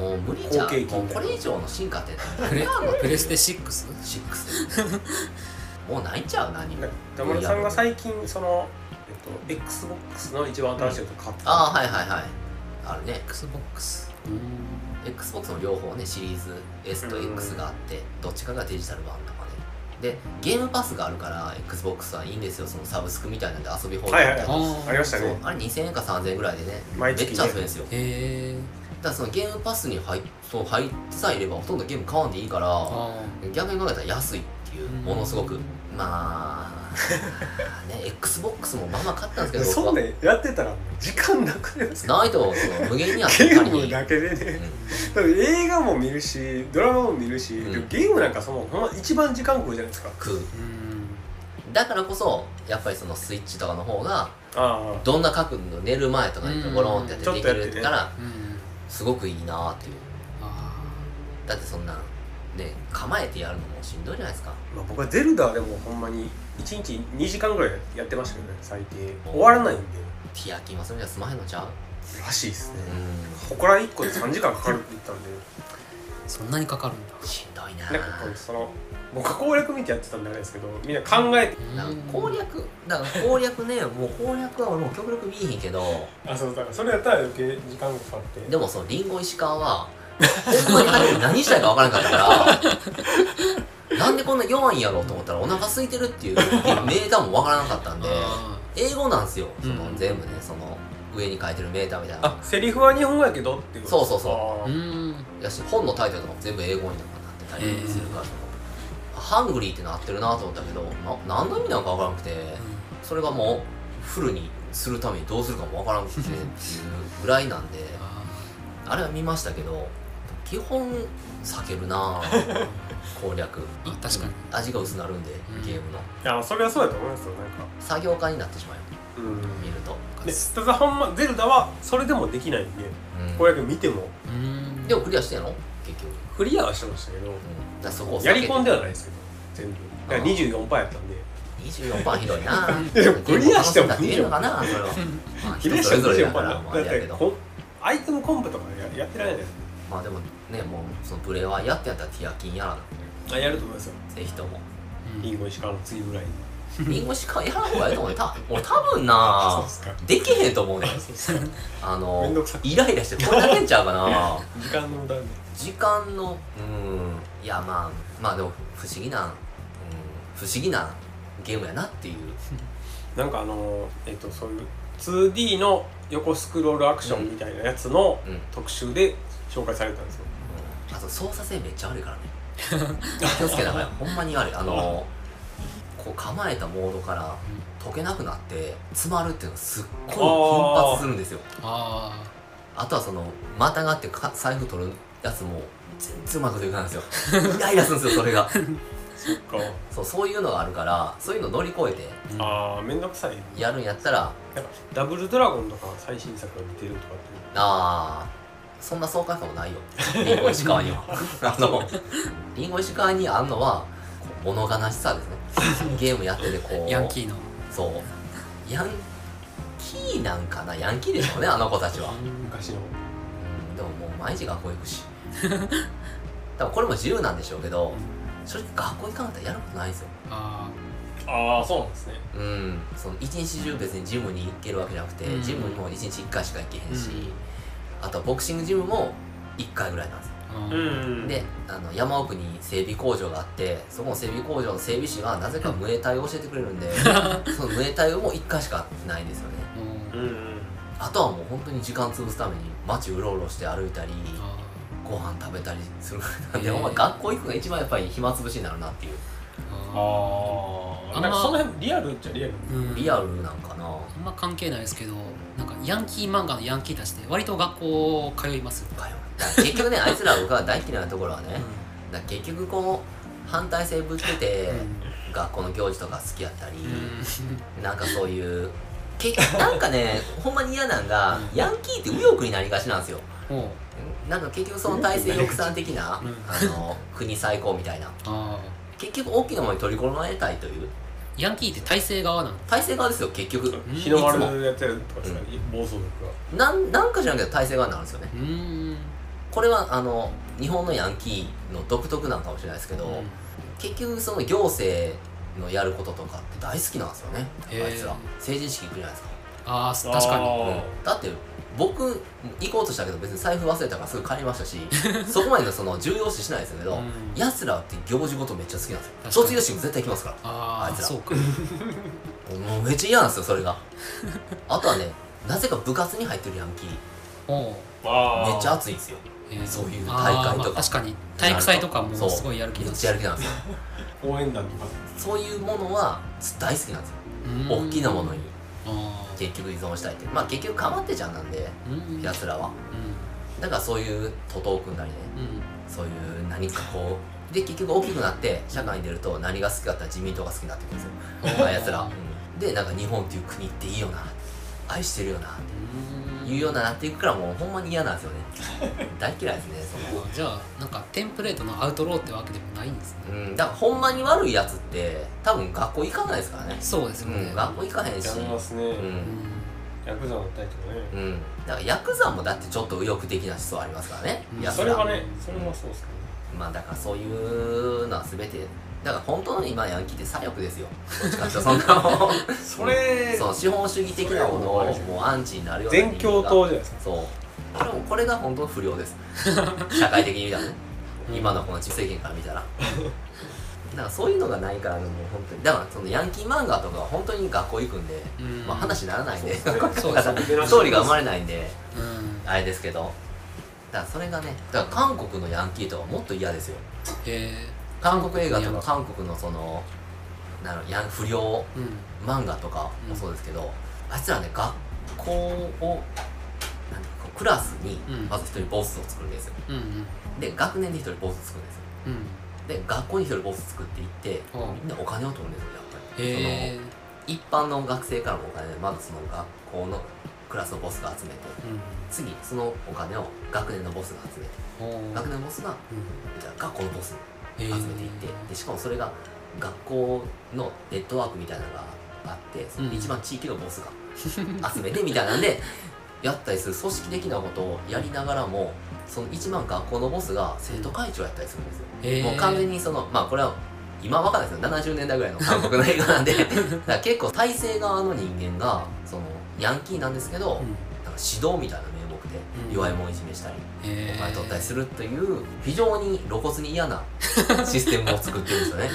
もう無理じゃんもうこれ以上の進化ってプレ プレス？テ 6? 6でもうないんちゃう何も。田村さんが最近その、えっと、XBOX の一番新しいやつを買った、ああはいはいはいあるね。XBOX うん。XBOX の両方ねシリーズ S と X があってどっちかがデジタル版とかね。でゲームパスがあるから XBOX はいいんですよ。そのサブスクみたいなんで遊び放題みたいな、はいはいありましたね。あれ2000円か3000円ぐらいでね毎月ね。めっちゃ遊べるんですよ。へえだからそのゲームパスに入っそう入ってさえいればほとんどゲーム買わんでいいからあ逆に考えたら安いっていううんものすごく。まあね XBOX もまあまあ買ったんですけどそんなんやってたら時間なくなりますよないとその無限にあっゲて仮にームだけでね。だって映画も見るしドラマも見るし、うん。ゲームなんかそのほんま一番時間食うじゃないですか。食う。うん。だからこそやっぱりそのスイッチとかの方がどんな角度の寝る前とかにゴロンってやってできるからうん。すごくいいなっていう。あだってそんなね構えてやるのもしんどいじゃないですか。まあ、僕はゼルダでもほんまに1日2時間ぐらいやってましたけどね最低。終わらないんで。ティアキンはそれじゃすまへんのちゃうらしいですね。うほこら1個で3時間かかるって言ったんで。そんなにかかるんだ。んしんどいな。なんかこうその僕は攻略見てやってたんであれですけどみんな考えて。なんか攻略だから攻略ねもう攻略は俺もう極力見えへんけど。あそうだからそれやったら余計時間かかって。でもそのリンゴ石川はほんまに何したいか分からんかったからなんでこんな弱いんやろうと思ったらお腹空いてるっていうメーターも分からなかったんであ英語なんですよ。その、うん。全部ねその上に書いてるメーターみたいな。あセリフは日本語やけどっていうそうそう。そうやし本のタイトルとかも全部英語になってたりするから、ハングリーってなってるなと思ったけどな何の意味なんか分からなくて、それがもうフルにするためにどうするかも分からなくてっていうぐらいなんでああれは見ましたけど基本避けるな。攻略。あ確かに。味が薄なるんでうん。ゲームの。いやそれはそうやと思いますよ。なんか作業家になってしまう。ようん。見ると、でただほんまゼルダはそれでもできないんでうん。攻略見ても。うん。でもクリアしてんの？結局、クリアはしてましたけどうん、だそこやり込んではないですけど全部。だからあー。24%やったんで。24%ひどいな。でもクリアしてもなそれは。まあクリ人それぞれだ24%からだまあやけど。アイテムコンプとかややってられない。ですまあでもねもうそのプレイはやってやったらティアキンやらなあやると思いますよ。ぜひとも。うん。リンゴ石川の次ぐらい。にリンゴしかやらん方がいいと思うよた俺多分なっすか。できへんと思うねん。そうっすかあめのんどくさ。いイライラしてこれだけんちゃうかな。時間の無駄で時間のうん。いやまあまあでも不思議な、うん、不思議なゲームやなっていう。なんかあのえっ、とそういう 2D の横スクロールアクションみたいなやつのうん、うん、特集で紹介されたんですよあと操作性めっちゃ悪いからね。気をつけながらほんまに悪いあのこう構えたモードから解けなくなって詰まるっていうのがすっごい頻発するんですよ。ああとはそのまたがってか財布取るやつも全然うまくいかないんですよ。イライラするんですよそれが。そっか。そうそういうのがあるからそういうの乗り越えてーああめんどくさいやるんやったらダブルドラゴンとか最新作が出てるとかってああそんな爽快感もないよ。リンゴ石川には。あの。リンゴ石川にあんのはこう物悲しさですね。ゲームやっててこう。ヤンキーの。そう。ヤンキーなんかな？ヤンキーでしょうねあの子たちは。昔の。うんでももう毎日学校行くし。多分これも自由なんでしょうけど正直学校行かなかったらやることないんですよ。あああそうなんですね。うん。その一日中別にジムに行けるわけじゃなくて、うん。ジムにも一日1回しか行けへんし、うんあとはボクシングジムも1回ぐらいなんですよ。あうん。であの山奥に整備工場があってそこの整備工場の整備士がなぜかムエタイを教えてくれるんで そのムエタイも1回しかないんですよね。うん。あとはもう本当に時間潰すために街うろうろして歩いたりあご飯食べたりするなんで、へー。お前学校行くのが一番やっぱり暇つぶしになるなっていう。ーああああんまなんかその辺リアルっちゃリアル。ーうん。リアルなんかな。あんま関係ないですけどなんかヤンキー漫画のヤンキーたちって割と学校通います。結局ねあいつら僕が大嫌いなところはねだから結局こう反対性ぶつけて、学校の行事とか好きやったり、うん。なんかそういうけなんかねほんまに嫌なんが、うん。ヤンキーって右翼になりがちなんですよ。なんか結局その体制抑散的な、うん。あの国最高みたいな。あ結局大きなものに取り込まれたいという。ーヤンキーって体制側なん体制側ですよ結局。ん日のいつも。丸やってるとかさ暴走族がなんなんか知らんけど体制側になるんですよね。うーん。これはあの日本のヤンキーの独特なんかもしれないですけど、うん。結局その行政のやることとかって大好きなんですよねあいつら。成人式行くじゃないですか。ああ確かに。あうん。だって僕行こうとしたけど別に財布忘れたからすぐ帰りましたし そこまでのその重要視しないですけど、うん。奴らって行事ごとめっちゃ好きなんですよ。卒業式も絶対行きますからああいつら。あそうか。もうめっちゃ嫌なんですよそれが。あとはねなぜか部活に入ってるヤンキー。めっちゃ熱いんですよ。えー。そういう大会とか。まあ確かに。体育祭とかもすごいやる気めっなんですちゃやる気なんですよ。応援団とか。そういうものは大好きなんですよ。うん。大きなものに。あ結局依存したいってまあ結局かまってちゃんなんでーうん。奴らは。うだからそういう徒党を組んだりね。んうん。そういう何かこうで結局大きくなって社会に出ると何が好きかったら自民党が好きになってくるんですよ。やつら、うん。でなんか日本っていう国っていいよな。愛してるよな。うんいうようななっていくからもうほんまに嫌なんですよね。大嫌いですねその。じゃあなんかテンプレートのアウトローってわけでもないんですね。うんだからほんまに悪いやつって多分学校行かないですからね。そうですよね、うん、学校行かへんし。やりますね、うん。ヤクザだったりとかね、うん。だからヤクザもだってちょっと右翼的な思想ありますからね、うん。それはねそれもそうですけどね。まあだからそういうのは全てだから本当の今ヤンキーって左翼ですよ。どっちかっていうと。そんなもんそれそう資本主義的なものをもうアンチになるような全共闘じゃないですか。そう。これもこれが本当の不良です。社会的に見たらね。うん。今のこの地政権から見たら。だからそういうのがないからねもう本当に。だからそのヤンキー漫画とかは本当に学校行くんで、うん。まあ、話にならないんで。そうですそう。だからストーリーが生まれないんで。うんあれですけど。だからそれがねだから韓国のヤンキーとはもっと嫌ですよ。へ韓国映画とか。韓国のそのなるヤン不良漫画とかもそうですけど、あいつらね学校をクラスにうん。まず一人ボスを作るんですよ。うんうん。で学年で一人ボス作るんですよ。うん。で学校に一人ボス作っていってみんなお金を取るんですよやっぱり。へえその一般の学生からもお金でまずその学校のクラスのボスが集めてうん。次そのお金を学年のボスが集めて学年のボスがうん。じゃあ学校のボスに集めていってでしかもそれが学校のネットワークみたいなのがあってそのうん。一番地域のボスが 集めてみたいなんでやったりする組織的なことをやりながらもその一番学校のボスが生徒会長やったりするんですよ、へえもう完全にそのまあこれは今わかんないですよ。70年代ぐらいの韓国の映画なんで。だから結構体制側の人間がそのヤンキーなんですけど、うん。なんか指導みたいな名目でうん。弱い者いじめしたり、お金取ったりするという非常に露骨に嫌な システムを作ってるんですよね。へ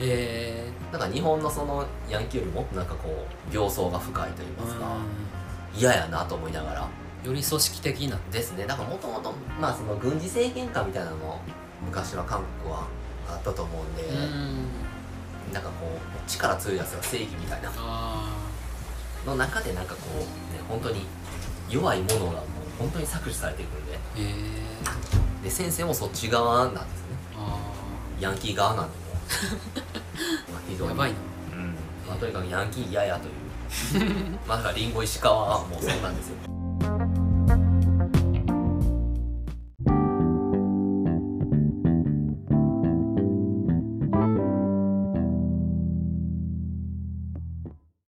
えだから日本のそのヤンキーよりもなんかこう病巣が深いと言いますかう嫌やなと思いながら。んより組織的な。ですね。だからもともとまあその軍事政権下みたいなのも昔は韓国はあったと思うんで、うん。なんかこう力強いやつが正義みたいな。あの中でなんかこうね本当に弱いものが本当に搾取されていくんで。で先生もそっち側なんですね。あヤンキー側なんでも。まあ非常に。あやばいな。うん。まあ、とにかくヤンキー嫌やという。まあだからリンゴ石川はもうそうなんですよ